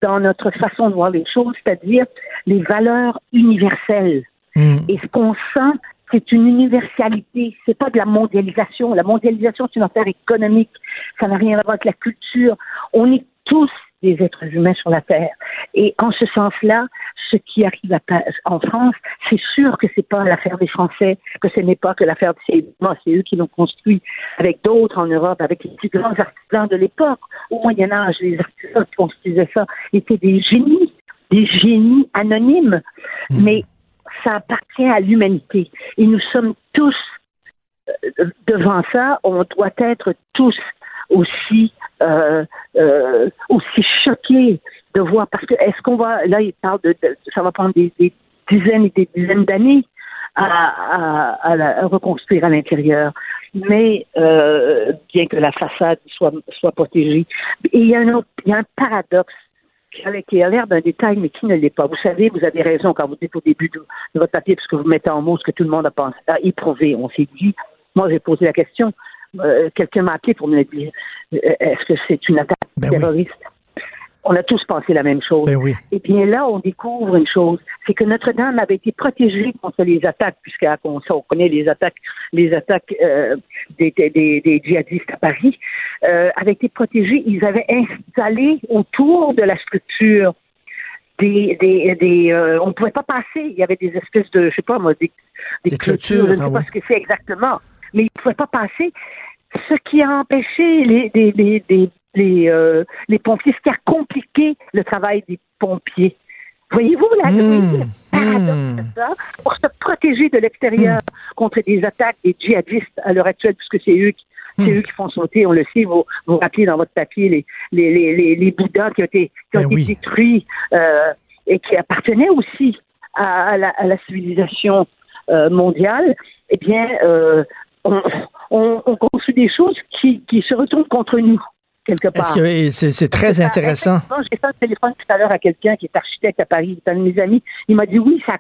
Speaker 5: dans notre façon de voir les choses, c'est-à-dire les valeurs universelles. Mm. Et ce qu'on sent, c'est une universalité, c'est pas de la mondialisation. La mondialisation, c'est une affaire économique. Ça n'a rien à voir avec la culture. On est tous des êtres humains sur la Terre. Et en ce sens-là, ce qui arrive en France, c'est sûr que c'est pas l'affaire des Français, que ce n'est pas que l'affaire c'est c'est eux qui l'ont construit avec d'autres en Europe, avec les plus grands artisans de l'époque. Au Moyen Âge, les artisans qui construisaient ça étaient des génies, des génies anonymes, mmh. mais ça appartient à l'humanité. Et nous sommes tous euh, devant ça, on doit être tous aussi euh, euh, aussi choqués de voir. Parce que est-ce qu'on va là il parle de, ça va prendre des, dizaines et des dizaines d'années à, à, reconstruire à l'intérieur. Mais euh, bien que la façade soit soit protégée. Et il y a un autre, il y a un paradoxe qui a l'air d'un détail, mais qui ne l'est pas. Vous savez, vous avez raison quand vous dites au début de, votre papier, parce que vous mettez en mots ce que tout le monde a pensé, a éprouvé. On s'est dit, moi j'ai posé la question, euh, quelqu'un m'a appelé pour me dire euh, est-ce que c'est une attaque ben terroriste? On a tous pensé la même chose.
Speaker 1: Ben oui.
Speaker 5: Et bien là, on découvre une chose, c'est que Notre-Dame avait été protégée contre les attaques, puisqu'on on connaît les attaques, les attaques euh, des, des, des, djihadistes à Paris, euh, avait été protégée. Ils avaient installé autour de la structure des, des, des euh, on ne pouvait pas passer. Il y avait des espèces de, je sais pas moi, des,
Speaker 1: des, clôtures.
Speaker 5: Je ne sais ah pas ce que c'est exactement mais il ne pouvait pas passer. Ce qui a empêché les, les, les, les, euh, les pompiers, ce qui a compliqué le travail des pompiers. Voyez-vous là, mmh, mmh. pour se protéger de l'extérieur mmh. contre des attaques des djihadistes à l'heure actuelle, puisque c'est eux qui c'est eux qui font sauter, on le sait, vous vous rappelez dans votre papier les, les, les, les, Bouddhas qui ont été, qui ont ben été détruits euh, et qui appartenaient aussi à, la, à la, civilisation euh, mondiale, eh bien, euh, on, on, construit des choses qui, qui se retournent contre nous quelque part.
Speaker 1: C'est très intéressant.
Speaker 5: J'ai fait un téléphone tout à l'heure à quelqu'un qui est architecte à Paris, c'est un de mes amis. Il m'a dit oui, ça,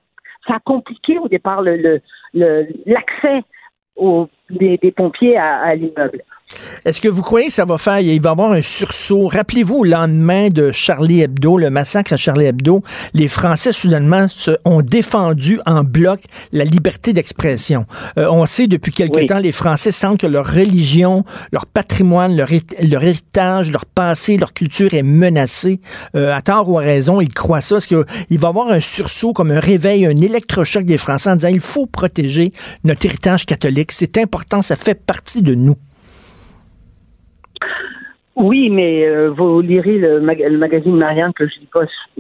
Speaker 5: ça a compliqué au départ l'accès le, le, des, des, pompiers à, à l'immeuble.
Speaker 1: Est-ce que vous croyez que ça va faire, il va y avoir un sursaut? Rappelez-vous, au lendemain de Charlie Hebdo, le massacre à Charlie Hebdo, les Français, soudainement, se, ont défendu en bloc la liberté d'expression. Euh, on sait depuis quelque temps, les Français sentent que leur religion, leur patrimoine, leur, leur héritage, leur passé, leur culture est menacé. Euh, à tort ou à raison, ils croient ça. Est-ce qu'il va y avoir un sursaut, comme un réveil, un électrochoc des Français en disant, il faut protéger notre héritage catholique. C'est important, ça fait partie de nous.
Speaker 5: Oui, mais euh, vous lirez le, magazine Marianne que je.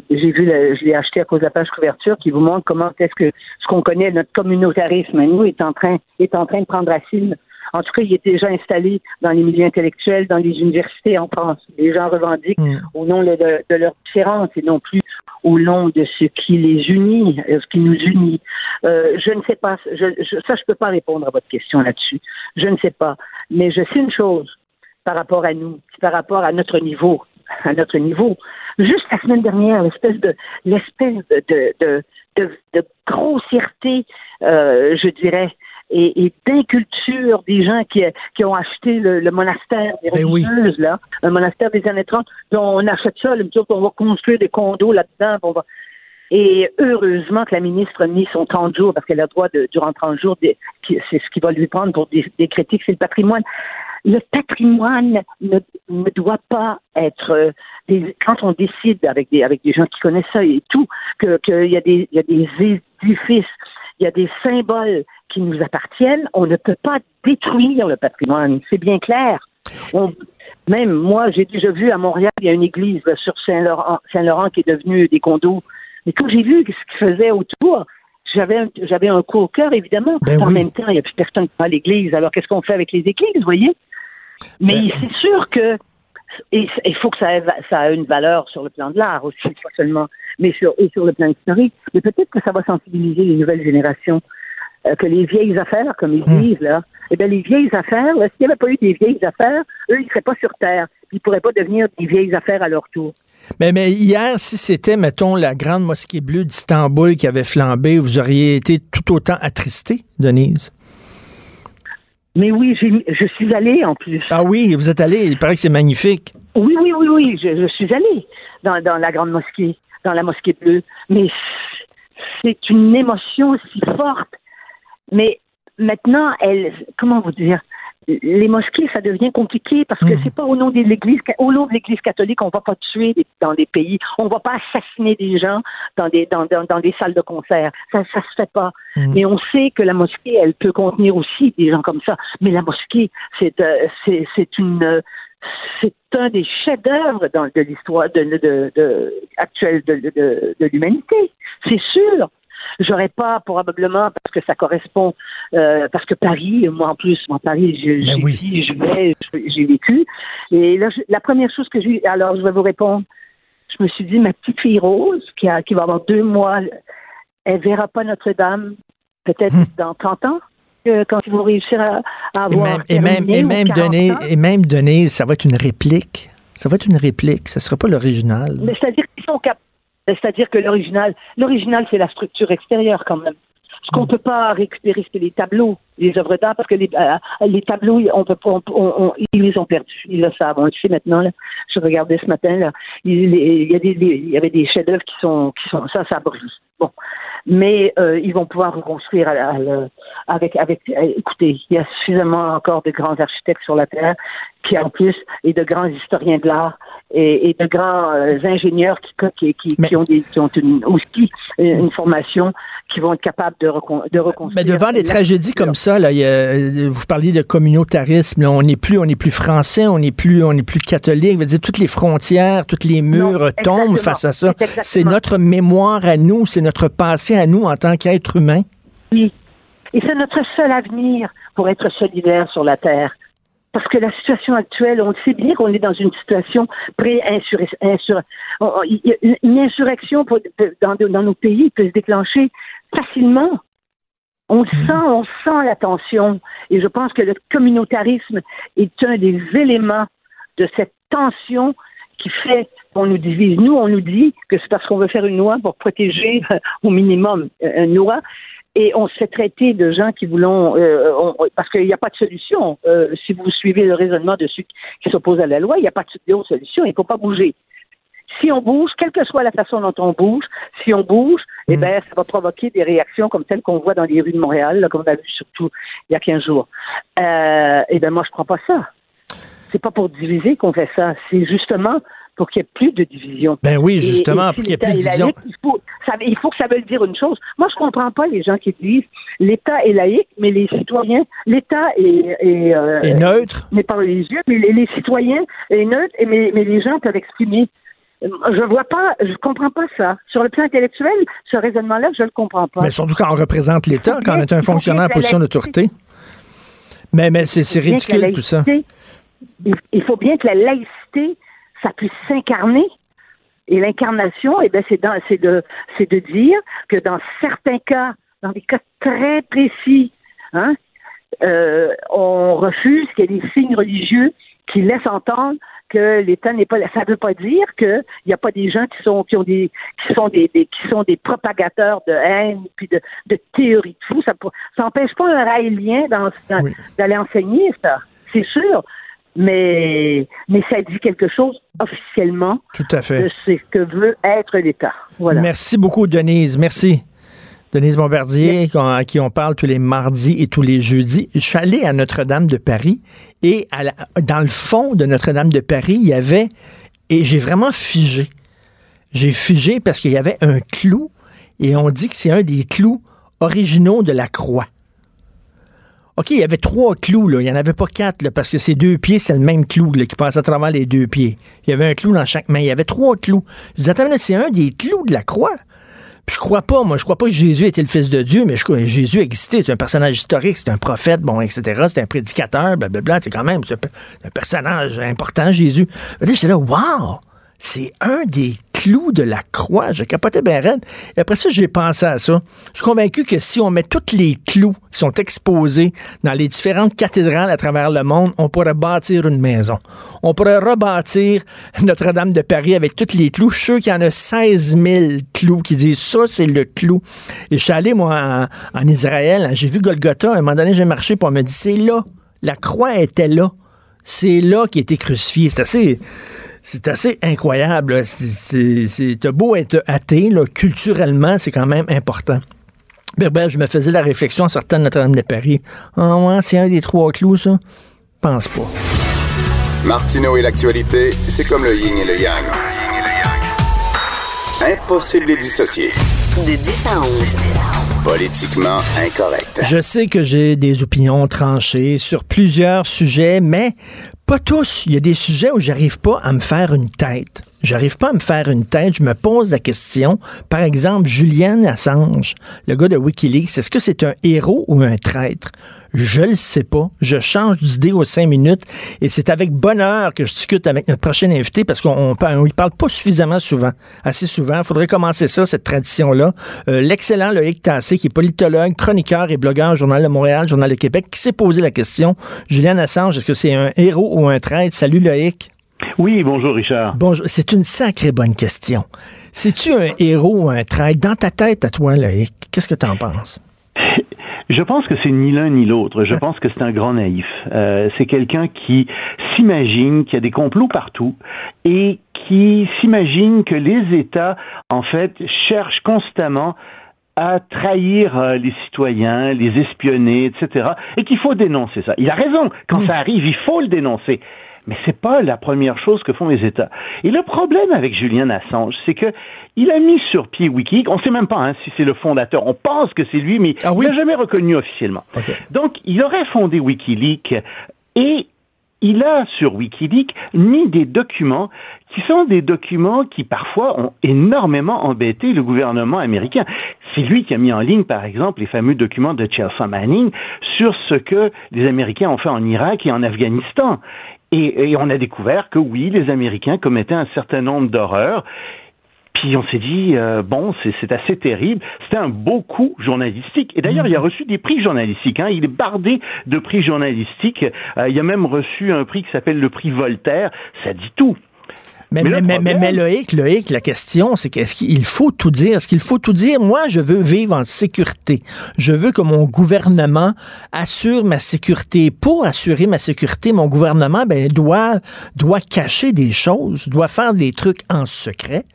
Speaker 5: J'ai vu, je l'ai acheté à cause de la page couverture qui vous montre comment est-ce que ce qu'on connaît notre communautarisme nous est en train est en train de prendre racine. En tout cas, il est déjà installé dans les milieux intellectuels, dans les universités en France. Les gens revendiquent mm. au nom de, de, leur différence et non plus au nom de ce qui les unit, euh, ce qui nous unit. Euh, je ne sais pas, je, je, ça je peux pas répondre à votre question là-dessus. Je ne sais pas, mais je sais une chose par rapport à nous, par rapport à notre niveau, à notre niveau. Juste la semaine dernière, l'espèce de l'espèce de, de, de, de, grossièreté, euh, je dirais, et, et d'inculture des gens qui, qui ont acheté le, monastère des ben religieuses, là, un monastère des années 30, dont on achète ça, le on va construire des condos là-dedans, on va... Et heureusement que la ministre a mis son 30 jours, parce qu'elle a le droit de, durant 30 jours, c'est ce qui va lui prendre pour des critiques, c'est le patrimoine le patrimoine ne, ne doit pas être euh, des, quand on décide avec des avec des gens qui connaissent ça et tout que qu'il y a des il y a des édifices il y a des symboles qui nous appartiennent on ne peut pas détruire le patrimoine c'est bien clair même moi j'ai déjà vu à Montréal il y a une église sur Saint-Laurent Saint-Laurent qui est devenue des condos mais quand j'ai vu ce qu'ils faisaient autour j'avais un, j'avais un coup au cœur, évidemment.
Speaker 1: Ben
Speaker 5: en même temps, il n'y a plus personne qui va à l'église. Alors, qu'est-ce qu'on fait avec les églises, vous voyez? Mais ben. c'est sûr que il faut que ça ait, ça une valeur sur le plan de l'art aussi, pas seulement, mais sur, et sur le plan historique. Mais peut-être que ça va sensibiliser les nouvelles générations. Euh, que les vieilles affaires, comme ils hmm. disent, là, eh bien, les vieilles affaires, s'il n'y avait pas eu des vieilles affaires, eux, ils ne seraient pas sur Terre. Ils ne pourraient pas devenir des vieilles affaires à leur tour.
Speaker 1: Mais, mais hier, si c'était, mettons, la grande mosquée bleue d'Istanbul qui avait flambé, vous auriez été tout autant attristé, Denise?
Speaker 5: Mais oui, je suis allée en plus.
Speaker 1: Ah oui, vous êtes allée. Il paraît que c'est magnifique.
Speaker 5: Oui, oui, oui, oui. Je, suis allée dans, dans, la grande mosquée, dans la mosquée bleue. Mais c'est une émotion si forte. Mais maintenant, elle, comment vous dire, les mosquées, ça devient compliqué parce que
Speaker 1: Mhm.
Speaker 5: c'est pas au nom de l'Église, au nom de l'Église catholique, on va pas tuer dans des pays, on va pas assassiner des gens dans des dans, dans, dans des salles de concert. Ça, ça se fait pas.
Speaker 1: Mhm.
Speaker 5: Mais on sait que la mosquée, elle peut contenir aussi des gens comme ça. Mais la mosquée, c'est euh, c'est c'est une c'est un des chefs-d'œuvre de l'histoire de, de, de- actuelle de, de l'humanité. C'est sûr. J'aurais pas probablement parce que ça correspond euh, parce que Paris, moi en plus, moi Paris, je-
Speaker 1: Ben
Speaker 5: j'y
Speaker 1: oui.
Speaker 5: je vais, j'ai vécu. Et là, je- la première chose que j'ai, alors je vais vous répondre. Je me suis dit, ma petite fille Rose, qui, a, qui va avoir deux mois, elle verra pas Notre-Dame peut-être dans 30 ans, quand ils vont réussir à, à
Speaker 1: Et
Speaker 5: avoir
Speaker 1: même, et même, et même
Speaker 5: 40
Speaker 1: donner,
Speaker 5: ans.
Speaker 1: et même donner, ça va être une réplique. Ça va être une réplique. Ça sera pas l'original.
Speaker 5: Mais c'est-à-dire qu'ils sont cap- mais C'est-à-dire que l'original, l'original, c'est la structure extérieure quand même. Ce qu'on peut pas récupérer, c'est les tableaux, les œuvres d'art, parce que les, euh, les tableaux, on peut pas, on- on- on- ils les ont perdus. Ils le savent. On le sait maintenant. Là. Je regardais ce matin. Là. Il, il y a des, des- il y avait des chefs-d'œuvre qui sont, qui sont, ça, ça brûle. Bon, mais euh, ils vont pouvoir reconstruire à la- à la- avec, avec. euh, écoutez, il y a suffisamment encore de grands architectes sur la terre, qui en plus et de grands historiens de l'art et, et de grands euh, ingénieurs qui, qui, qui,
Speaker 1: Mais-
Speaker 5: qui ont des, qui ont une, aussi une formation, qui vont être capables de, recon- de reconstruire.
Speaker 1: Mais devant des tragédies comme ça, là, il y a- euh, vous parliez de communautarisme. là, on n'est plus, on n'est plus français, on n'est plus, on n'est plus catholique. Dire, toutes les frontières, tous les murs
Speaker 5: Non,
Speaker 1: tombent face à ça.
Speaker 5: C'est
Speaker 1: notre mémoire à nous, c'est notre passé à nous en tant qu'être humain.
Speaker 5: Oui. Et c'est notre seul avenir pour être solidaire sur la Terre. Parce que la situation actuelle, on le sait bien qu'on est dans une situation pré-insurrection. Une insurrection dans nos pays peut se déclencher facilement. On le sent, on sent la tension. Et je pense que le communautarisme est un des éléments de cette tension qui fait qu'on nous divise. Nous, on nous dit que c'est parce qu'on veut faire une loi pour protéger au minimum euh, une loi. Et on se fait traiter de gens qui voulons, euh, on- parce qu'il n'y a pas de solution. Euh, si vous suivez le raisonnement de ceux qui s'opposent à la loi, il n'y a pas de solution. Il ne faut pas bouger. Si on bouge, quelle que soit la façon dont on bouge, si on bouge, eh ben, ça va provoquer des réactions comme celles qu'on voit dans les rues de Montréal, là, comme on a vu surtout il y a 15 jours. Euh, eh ben, moi, je prends pas ça. C'est pas pour diviser qu'on fait ça. C'est justement pour qu'il n'y ait plus de division.
Speaker 1: Ben oui, justement,
Speaker 5: et
Speaker 1: pour qu'il y ait plus de division.
Speaker 5: laïque, il faut, ça- il faut que ça veuille dire une chose. Moi, je comprends pas les gens qui disent l'État est laïque, mais les citoyens, l'État est, est, euh,
Speaker 1: neutre.
Speaker 5: n'est pas religieux, mais les, les citoyens est neutre, mais, mais les gens peuvent exprimer. Je vois pas, je comprends pas ça. Sur le plan intellectuel, ce raisonnement-là, je le comprends pas.
Speaker 1: Mais surtout quand on représente l'État, quand on est un fonctionnaire en position d'autorité. Mais, mais c'est ridicule tout ça.
Speaker 5: Il, faut bien que la laïcité, ça puisse s'incarner. Et l'incarnation, eh ben, c'est de, de dire que dans certains cas, dans des cas très précis, hein, euh, on refuse qu'il y ait des signes religieux qui laissent entendre que l'État n'est pas. Ça ne veut pas dire qu'il n'y a pas des gens qui sont qui ont des qui sont des, des- qui sont des propagateurs de haine puis de, de théories de fou. Ça ça n'empêche pas un raélien
Speaker 1: Oui.
Speaker 5: d'aller enseigner ça, c'est sûr. Mais mais ça dit quelque chose officiellement
Speaker 1: Tout à fait.
Speaker 5: de ce que veut être l'État. Voilà.
Speaker 1: Merci beaucoup, Denise. Merci. Denise Bombardier, à qui on parle tous les mardis et tous les jeudis. Je suis allé à Notre-Dame de Paris et à la- dans le fond de Notre-Dame de Paris, il y avait, et j'ai vraiment figé. J'ai figé parce qu'il y avait un clou et on dit que c'est un des clous originaux de la croix. OK, il y avait trois clous, là. Il n'y en avait pas quatre, là, parce que ces deux pieds, c'est le même clou là, qui passe à travers les deux pieds. Il y avait un clou dans chaque main. Il y avait trois clous. Je disais, attends, c'est un des clous de la croix? Je crois pas, moi, je crois pas que Jésus était le fils de Dieu, mais je crois que Jésus existait. C'est un personnage historique, c'est un prophète, bon, etc. C'est un prédicateur, blablabla. C'est quand même un, pe- un personnage important, Jésus. J'étais là, wow! C'est un des clous de la croix. Je capotais bien raide. Et après ça, j'ai pensé à ça. Je suis convaincu que si on met tous les clous qui sont exposés dans les différentes cathédrales à travers le monde, on pourrait bâtir une maison. On pourrait rebâtir Notre-Dame de Paris avec tous les clous. Je suis sûr qu'il y en a 16 000 clous qui disent ça, c'est le clou. Et je suis allé, moi, en, Israël. J'ai vu Golgotha. À un moment donné, j'ai marché pour me dire, c'est là. La croix était là. C'est là qui a été crucifié. C'est assez. C'est assez incroyable. C'est- beau être athée, là, culturellement, c'est quand même important. Ben, ben, je me faisais la réflexion en sortant de Notre-Dame de Paris. Ah ouais, c'est un des trois clous, ça? pense pas.
Speaker 2: Martineau et l'actualité, c'est comme le yin et le yang. Impossible de les dissocier.
Speaker 4: De 10 à 11.
Speaker 2: Politiquement incorrect.
Speaker 1: Je sais que j'ai des opinions tranchées sur plusieurs sujets, mais pas tous. Il y a des sujets où j'arrive pas à me faire une tête. J'arrive pas à me faire une tête. Je me pose la question. Par exemple, Julian Assange, le gars de Wikileaks, est-ce que c'est un héros ou un traître? Je le sais pas. Je change d'idée aux cinq minutes et c'est avec bonheur que je discute avec notre prochain invité parce qu'on on, il parle pas suffisamment souvent, assez souvent. Il faudrait commencer ça, cette tradition-là. Euh, l'excellent Loïc Tassé, qui est politologue, chroniqueur et blogueur Journal de Montréal, Journal de Québec, qui s'est posé la question. Julian Assange, est-ce que c'est un héros ou un traître? Salut Loïc.
Speaker 6: Oui, bonjour Richard.
Speaker 1: Bonjour. C'est une sacrée bonne question. C'est-tu un héros ou un traître? Dans ta tête, à toi, qu'est-ce que tu en penses?
Speaker 6: Je pense que c'est ni l'un ni l'autre. Je pense que c'est un grand naïf. Euh, c'est quelqu'un qui s'imagine qu'il y a des complots partout et qui s'imagine que les États, en fait, cherchent constamment à trahir euh, les citoyens, les espionner, etc. Et qu'il faut dénoncer ça. Il a raison. Quand ça arrive, il faut le dénoncer. Mais c'est pas la première chose que font les États. Et le problème avec Julian Assange, c'est que il a mis sur pied Wikileaks. On ne sait même pas hein, si c'est le fondateur. On pense que c'est lui, mais
Speaker 1: ah
Speaker 6: il n'a jamais reconnu officiellement. Donc, il aurait fondé Wikileaks et il a sur Wikileaks mis des documents qui sont des documents qui parfois ont énormément embêté le gouvernement américain. C'est lui qui a mis en ligne, par exemple, les fameux documents de Chelsea Manning sur ce que les Américains ont fait en Irak et en Afghanistan. Et, on a découvert que oui, les Américains commettaient un certain nombre d'horreurs. Puis on s'est dit, euh, bon, c'est assez terrible. C'était un beau coup journalistique. Et d'ailleurs, il a reçu des prix journalistiques. Hein. Il est bardé de prix journalistiques. Euh, il a même reçu un prix qui s'appelle le prix Voltaire. Ça dit tout.
Speaker 1: Mais, mais, mais, mais, Loïc, Loïc, la question, c'est qu'est-ce qu'il faut tout dire? Est-ce qu'il faut tout dire? Moi, je veux vivre en sécurité. Je veux que mon gouvernement assure ma sécurité. Pour assurer ma sécurité, mon gouvernement ben, doit, doit cacher des choses, doit faire des trucs en secret.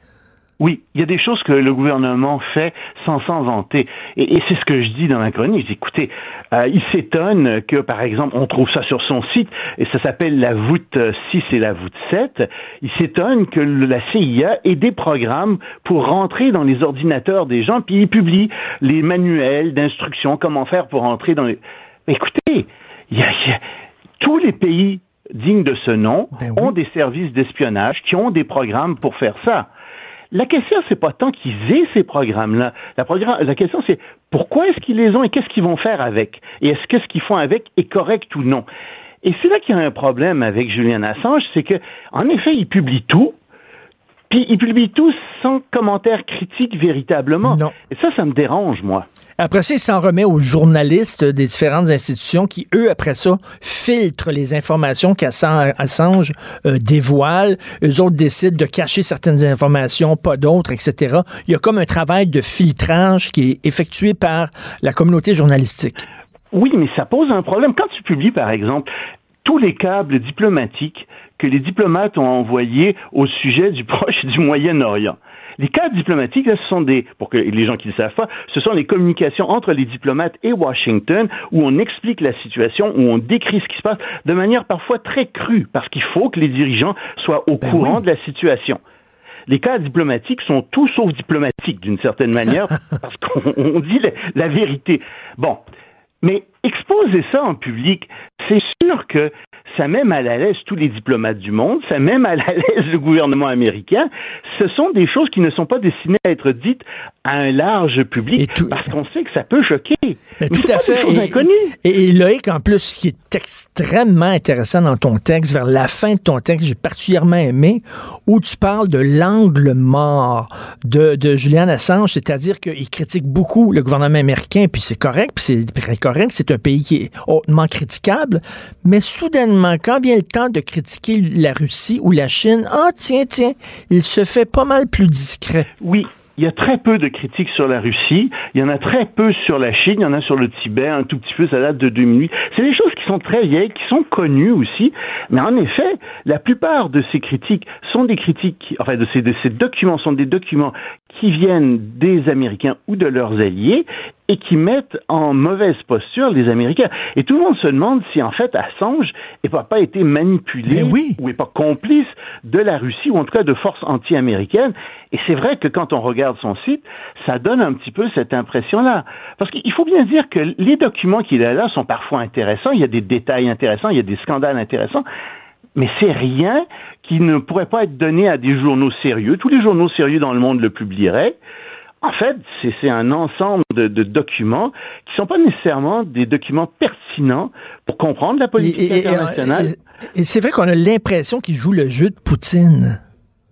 Speaker 6: Oui, il y a des choses que le gouvernement fait sans s'en vanter. Et, c'est ce que je dis dans ma chronique. Écoutez, euh, il s'étonne que, par exemple, on trouve ça sur son site, et ça s'appelle la voûte 6 et la voûte 7. Il s'étonne que la CIA ait des programmes pour rentrer dans les ordinateurs des gens, puis il publie les manuels d'instruction, comment faire pour rentrer dans les... Écoutez, il y a, tous les pays dignes de ce nom
Speaker 1: Ben
Speaker 6: ont des services d'espionnage qui ont des programmes pour faire ça. La question, c'est pas tant qu'ils aient ces programmes-là. La, la question, c'est pourquoi est-ce qu'ils les ont et qu'est-ce qu'ils vont faire avec? Et est-ce que ce qu'ils font avec est correct ou non? Et c'est là qu'il y a un problème avec Julian Assange, c'est que, en effet, il publie tout, puis ils publient tous sans commentaire critique véritablement.
Speaker 1: Non.
Speaker 6: Et ça, ça me dérange, moi.
Speaker 1: Après ça, il s'en remet aux journalistes des différentes institutions qui, eux, après ça, filtrent les informations qu'Assange euh, dévoile. Eux autres décident de cacher certaines informations, pas d'autres, etc. Il y a comme un travail de filtrage qui est effectué par la communauté journalistique.
Speaker 6: Oui, mais ça pose un problème. Quand tu publies, par exemple, tous les câbles diplomatiques que les diplomates ont envoyés au sujet du Proche et du Moyen-Orient. Les cadres diplomatiques, là, ce sont des, pour que les gens qui ne le savent pas, ce sont les communications entre les diplomates et Washington où on explique la situation, où on décrit ce qui se passe de manière parfois très crue, parce qu'il faut que les dirigeants soient au
Speaker 1: Ben
Speaker 6: courant
Speaker 1: oui.
Speaker 6: de la situation. Les cadres diplomatiques sont tout sauf diplomatiques d'une certaine manière, parce qu'on on dit la, la vérité. Bon, mais exposer ça en public, c'est sûr que ça met mal à l'aise tous les diplomates du monde, ça met mal à l'aise le gouvernement américain. Ce sont des choses qui ne sont pas destinées à être dites à un large public
Speaker 1: tout-
Speaker 6: parce qu'on sait que ça peut choquer.
Speaker 1: Mais
Speaker 6: Mais
Speaker 1: tout à fait. Et-. Et, et Loïc, en plus, ce qui est extrêmement intéressant dans ton texte, vers la fin de ton texte, j'ai particulièrement aimé, où tu parles de l'angle mort de, de Julian Assange, c'est-à-dire qu'il critique beaucoup le gouvernement américain, puis c'est correct, puis c'est correct, c'est un pays qui est hautement critiquable, mais soudainement, quand vient le temps de critiquer la Russie ou la Chine, ah tiens, tiens, il se fait pas mal plus discret.
Speaker 6: Oui, il y a très peu de critiques sur la Russie, il y en a très peu sur la Chine, il y en a sur le Tibet, un tout petit peu, ça date de 2008. C'est des choses qui sont très vieilles, qui sont connues aussi, mais en effet, la plupart de ces critiques sont des critiques, enfin de ces documents, sont des documents qui viennent des Américains ou de leurs alliés, et qui mettent en mauvaise posture les Américains. Et tout le monde se demande si en fait Assange n'a pas été manipulé ou n'est pas complice de la Russie ou en tout cas de forces anti-américaines. Et c'est vrai que quand on regarde son site, ça donne un petit peu cette impression-là. Parce qu'il faut bien dire que les documents qu'il a là sont parfois intéressants, il y a des détails intéressants, il y a des scandales intéressants, mais c'est rien qui ne pourrait pas être donné à des journaux sérieux. Tous les journaux sérieux dans le monde le publieraient. En fait, c'est un ensemble de, documents qui ne sont pas nécessairement des documents pertinents pour comprendre la politique internationale.
Speaker 1: et c'est vrai qu'on a l'impression qu'il joue le jeu de Poutine.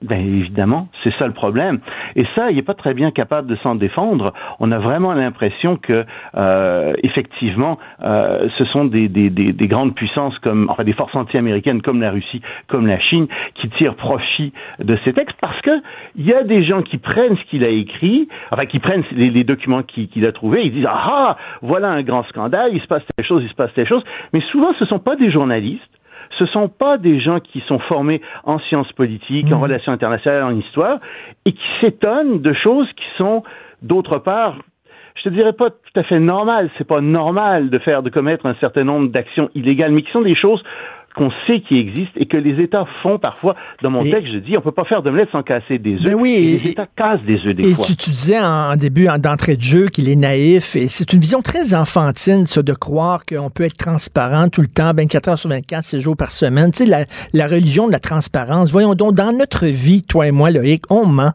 Speaker 6: Ben évidemment, c'est ça le problème. Et ça, il n'est pas très bien capable de s'en défendre. On a vraiment l'impression que, euh, effectivement, euh, ce sont des, des, des, des, grandes puissances comme, enfin, des forces anti-américaines comme la Russie, comme la Chine, qui tirent profit de ces textes parce que il y a des gens qui prennent ce qu'il a écrit, enfin, qui prennent les, documents qu'il a trouvés, ils disent ah, ah voilà un grand scandale, il se passe telle chose, il se passe telle chose. Mais souvent, ce sont pas des journalistes ce sont pas des gens qui sont formés en sciences politiques, en mmh. relations internationales, en histoire, et qui s'étonnent de choses qui sont, d'autre part, je te dirais pas tout à fait normales. C'est pas normal de faire, de commettre un certain nombre d'actions illégales, mais qui sont des choses qu'on sait qui existe et que les États font parfois. Dans mon texte, je dis, on peut pas faire d'omelette sans casser des œufs. Ben oui, les États cassent des œufs des fois.
Speaker 1: Et tu, disais en début, d'entrée de jeu, qu'il est naïf. Et c'est une vision très enfantine, ça, de croire qu'on peut être transparent tout le temps, 24 heures sur 24, 6 jours par semaine. Tu sais, la, la, religion de la transparence. Voyons donc, dans notre vie, toi et moi, Loïc, on ment.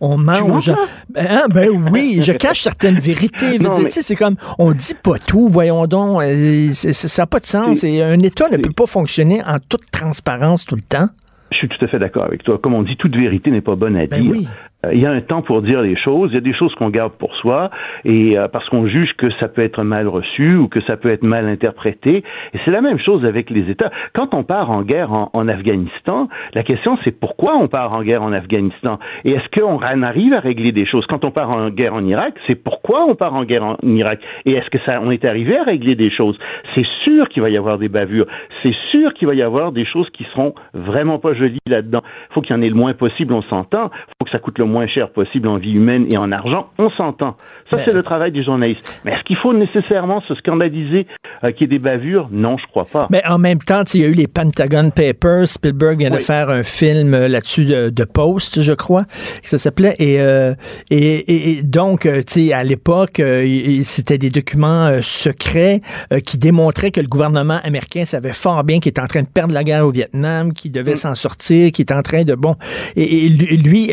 Speaker 1: On ment aux gens. Ben, ben, oui, je cache certaines vérités. Tu sais, C'est comme, on dit pas tout. Voyons donc, euh, ça n'a pas de sens. Et un État ne peut pas fonctionner en toute transparence tout le temps?
Speaker 6: Je suis tout à fait d'accord avec toi. Comme on dit, toute vérité n'est pas bonne à ben dire. Oui. Euh, il y a un temps pour dire les choses. Il y a des choses qu'on garde pour soi et euh, parce qu'on juge que ça peut être mal reçu ou que ça peut être mal interprété. Et c'est la même chose avec les États. Quand on part en guerre en, Afghanistan, la question c'est pourquoi on part en guerre en Afghanistan? Et est-ce qu'on arrive à régler des choses? Quand on part en guerre en Irak, c'est pourquoi on part en guerre en Irak? Et est-ce que ça on est arrivé à régler des choses? C'est sûr qu'il va y avoir des bavures. C'est sûr qu'il va y avoir des choses qui seront vraiment pas jolies là-dedans. Faut qu'il y en ait le moins possible, on s'entend. Faut que ça coûte le moins cher possible en vie humaine et en argent, on s'entend. Ça, c'est le travail du journaliste. Mais est-ce qu'il faut nécessairement se scandaliser euh, qu'il y ait des bavures? Non, je crois pas.
Speaker 1: Mais en même temps, il y a eu les Pentagon Papers. Spielberg vient de faire un film euh, là-dessus de, Post, je crois, que ça s'appelait. Et, euh, et, donc, tu sais, à l'époque, c'était des documents secrets qui démontraient que le gouvernement américain savait fort bien qu'il était en train de perdre la guerre au Vietnam, qu'il devait mm. s'en sortir, qu'il était en train de, bon, et, lui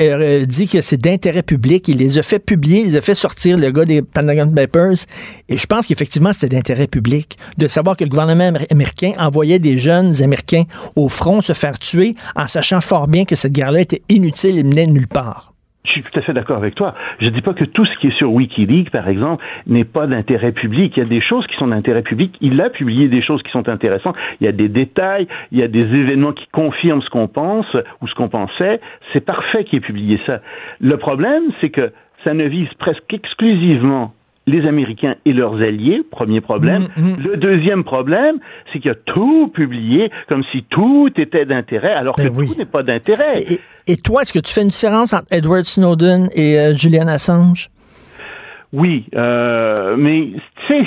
Speaker 1: dit que c'est d'intérêt public. Il les a fait publier, il les a fait sortir, le gars des Pentagon Papers. Et je pense qu'effectivement, c'était d'intérêt public de savoir que le gouvernement américain envoyait des jeunes Américains au front se faire tuer en sachant fort bien que cette guerre-là était inutile et menait nulle part.
Speaker 6: Je suis tout à fait d'accord avec toi. Je ne dis pas que tout ce qui est sur Wikileaks, par exemple, n'est pas d'intérêt public. Il y a des choses qui sont d'intérêt public. Il a publié des choses qui sont intéressantes. Il y a des détails, il y a des événements qui confirment ce qu'on pense ou ce qu'on pensait. C'est parfait qu'il ait publié ça. Le problème, c'est que ça ne vise presque exclusivement les Américains et leurs alliés, premier problème. Mm, mm. Le deuxième problème, c'est qu'il a tout publié comme si tout était d'intérêt, alors ben que tout n'est pas d'intérêt.
Speaker 1: Et, toi, est-ce que tu fais une différence entre Edward Snowden et euh, Julian Assange?
Speaker 6: Oui, euh, mais tu sais,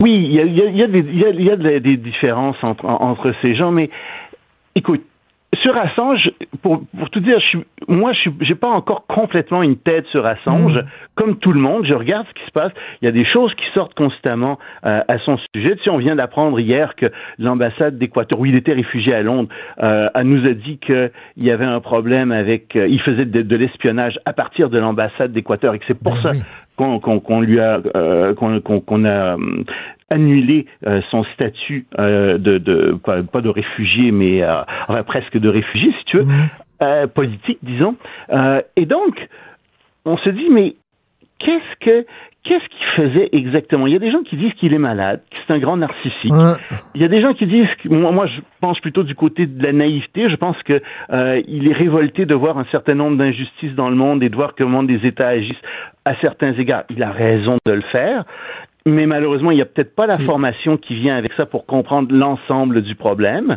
Speaker 6: oui, il y a, y, a y, y a, des différences entre, entre ces gens, mais écoute, sur Assange, pour, pour tout dire, je suis, moi, je n'ai pas encore complètement une tête sur Assange. Mm. Comme tout le monde, je regarde ce qui se passe. Il y a des choses qui sortent constamment euh, à son sujet. Si on vient d'apprendre hier que l'ambassade d'Équateur, où il était réfugié à Londres, euh, nous a dit qu'il y avait un problème avec, euh, il faisait de, l'espionnage à partir de l'ambassade d'Équateur et que c'est pour ben ça qu'on lui a euh, qu'on a euh, annulé euh, son statut de, de pas, de réfugié mais enfin, presque de réfugié si tu veux mhm. politique disons et donc on se dit mais qu'est-ce que qu'est-ce qu'il faisait exactement? Il y a des gens qui disent qu'il est malade, que c'est un grand narcissique. Il y a des gens qui disent, que, moi, moi, je pense plutôt du côté de la naïveté. Je pense que euh, il est révolté de voir un certain nombre d'injustices dans le monde et de voir comment des États agissent à certains égards. Il a raison de le faire. Mais malheureusement, il n'y a peut-être pas la formation qui vient avec ça pour comprendre l'ensemble du problème.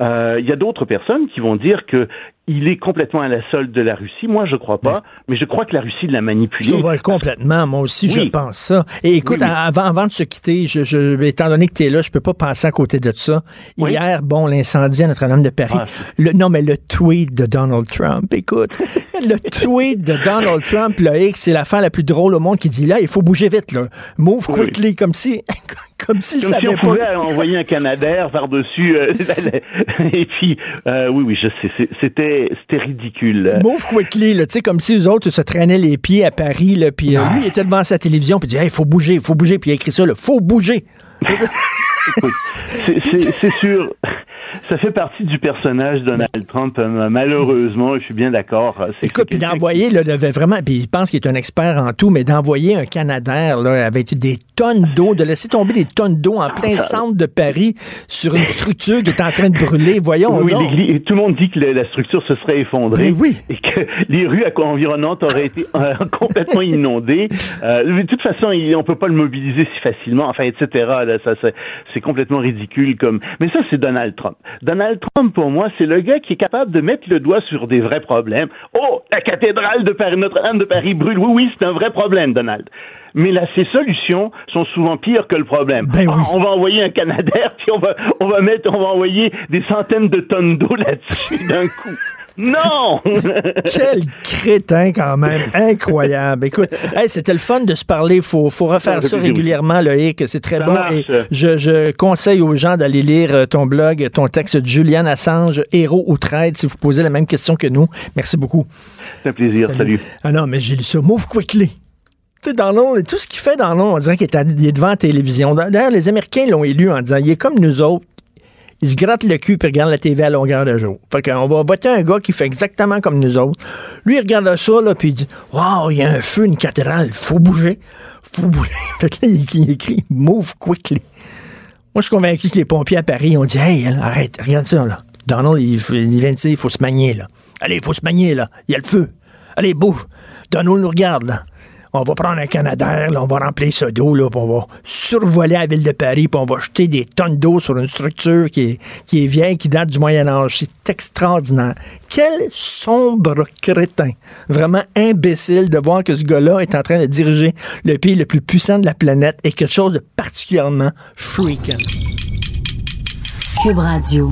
Speaker 6: Euh, il y a d'autres personnes qui vont dire que il est complètement à la solde de la Russie. Moi, je crois pas, mais je crois que la Russie l'a manipulé.
Speaker 1: Je complètement. Moi aussi, je pense ça. Et écoute, Avant, avant de se quitter, je, je, étant donné que tu es là, je peux pas passer à côté de ça. Hier, bon, l'incendie à Notre-Dame de Paris. Ah, le, non, mais le tweet de Donald Trump, écoute, le tweet de Donald Trump, là, c'est l'affaire la plus drôle au monde qui dit là, il faut bouger vite, là. Move quickly, comme si, comme si,
Speaker 6: comme si on pouvait envoyer un Canadair par-dessus. Euh, et puis, euh, oui, oui, je sais, c'était c'était ridicule.
Speaker 1: Move quickly, tu sais, comme si les autres se traînaient les pieds à Paris, là, puis euh, lui, il était devant sa télévision, puis il dit, il faut bouger, il faut bouger, puis il a écrit ça, il faut bouger.
Speaker 6: c'est sûr ça fait partie du personnage de Donald Trump, euh, malheureusement, je suis bien d'accord.
Speaker 1: Écoute, puis d'envoyer, là, vraiment, puis il pense qu'il est un expert en tout, mais d'envoyer un Canadair, là, avec des tonnes d'eau, de laisser tomber des tonnes d'eau en plein centre de Paris sur une structure qui est en train de brûler, voyons
Speaker 6: oui, tout le monde dit que la structure se serait effondrée.
Speaker 1: Ben oui.
Speaker 6: Et que les rues environnantes auraient été euh, complètement inondées. Euh, de toute façon, on peut pas le mobiliser si facilement, enfin, etc. Là, ça, c'est complètement ridicule comme. Mais ça, c'est Donald Trump. Donald Trump, pour moi, c'est le gars qui est capable de mettre le doigt sur des vrais problèmes. Oh, la cathédrale de Notre-Dame de Paris brûle. Oui, oui, c'est un vrai problème, Donald. Mais là, ces solutions sont souvent pires que le problème.
Speaker 1: Ben
Speaker 6: ah, on va envoyer un Canadair, puis on va, on va mettre, on va envoyer des centaines de tonnes d'eau là-dessus d'un coup. Non!
Speaker 1: Quel crétin quand même. Incroyable. Écoute, c'était le fun de se parler. Faut, faut refaire ça régulièrement, Loïc. C'est très bon. Et je, je, conseille aux gens d'aller lire euh, ton blog, ton texte de Julian Assange, Héros ou Trade, si vous posez la même question que nous. Merci beaucoup.
Speaker 6: C'est un plaisir. Salut.
Speaker 1: Ah non, mais j'ai lu ça. Move quickly. Sais, tout ce qu'il fait dans l'ombre, on dirait qu'il est, devant la télévision. D'ailleurs, les Américains l'ont élu en disant, il est comme nous autres il se gratte le cul et regarde la TV à longueur de jour. Fait qu'on va voter un gars qui fait exactement comme nous autres. Lui, il regarde ça, là, puis il dit Waouh, il y a un feu, une cathédrale, faut bouger. Faut bouger. Fait là, il, écrit Move quickly. Moi, je suis convaincu que les pompiers à Paris ont dit Hey, arrête, regarde ça, là. Donald, il, il vient de dire il faut se manier, là. Allez, il faut se manier, là. Il y a le feu. Allez, bouge. Donald nous regarde, là on va prendre un Canadair, on va remplir ça d'eau, puis on va survoler la ville de Paris, puis on va jeter des tonnes d'eau sur une structure qui est, qui est vieille, qui date du Moyen Âge. C'est extraordinaire. Quel sombre crétin. Vraiment imbécile de voir que ce gars-là est en train de diriger le pays le plus puissant de la planète et quelque chose de particulièrement freakant.
Speaker 4: Cube Radio.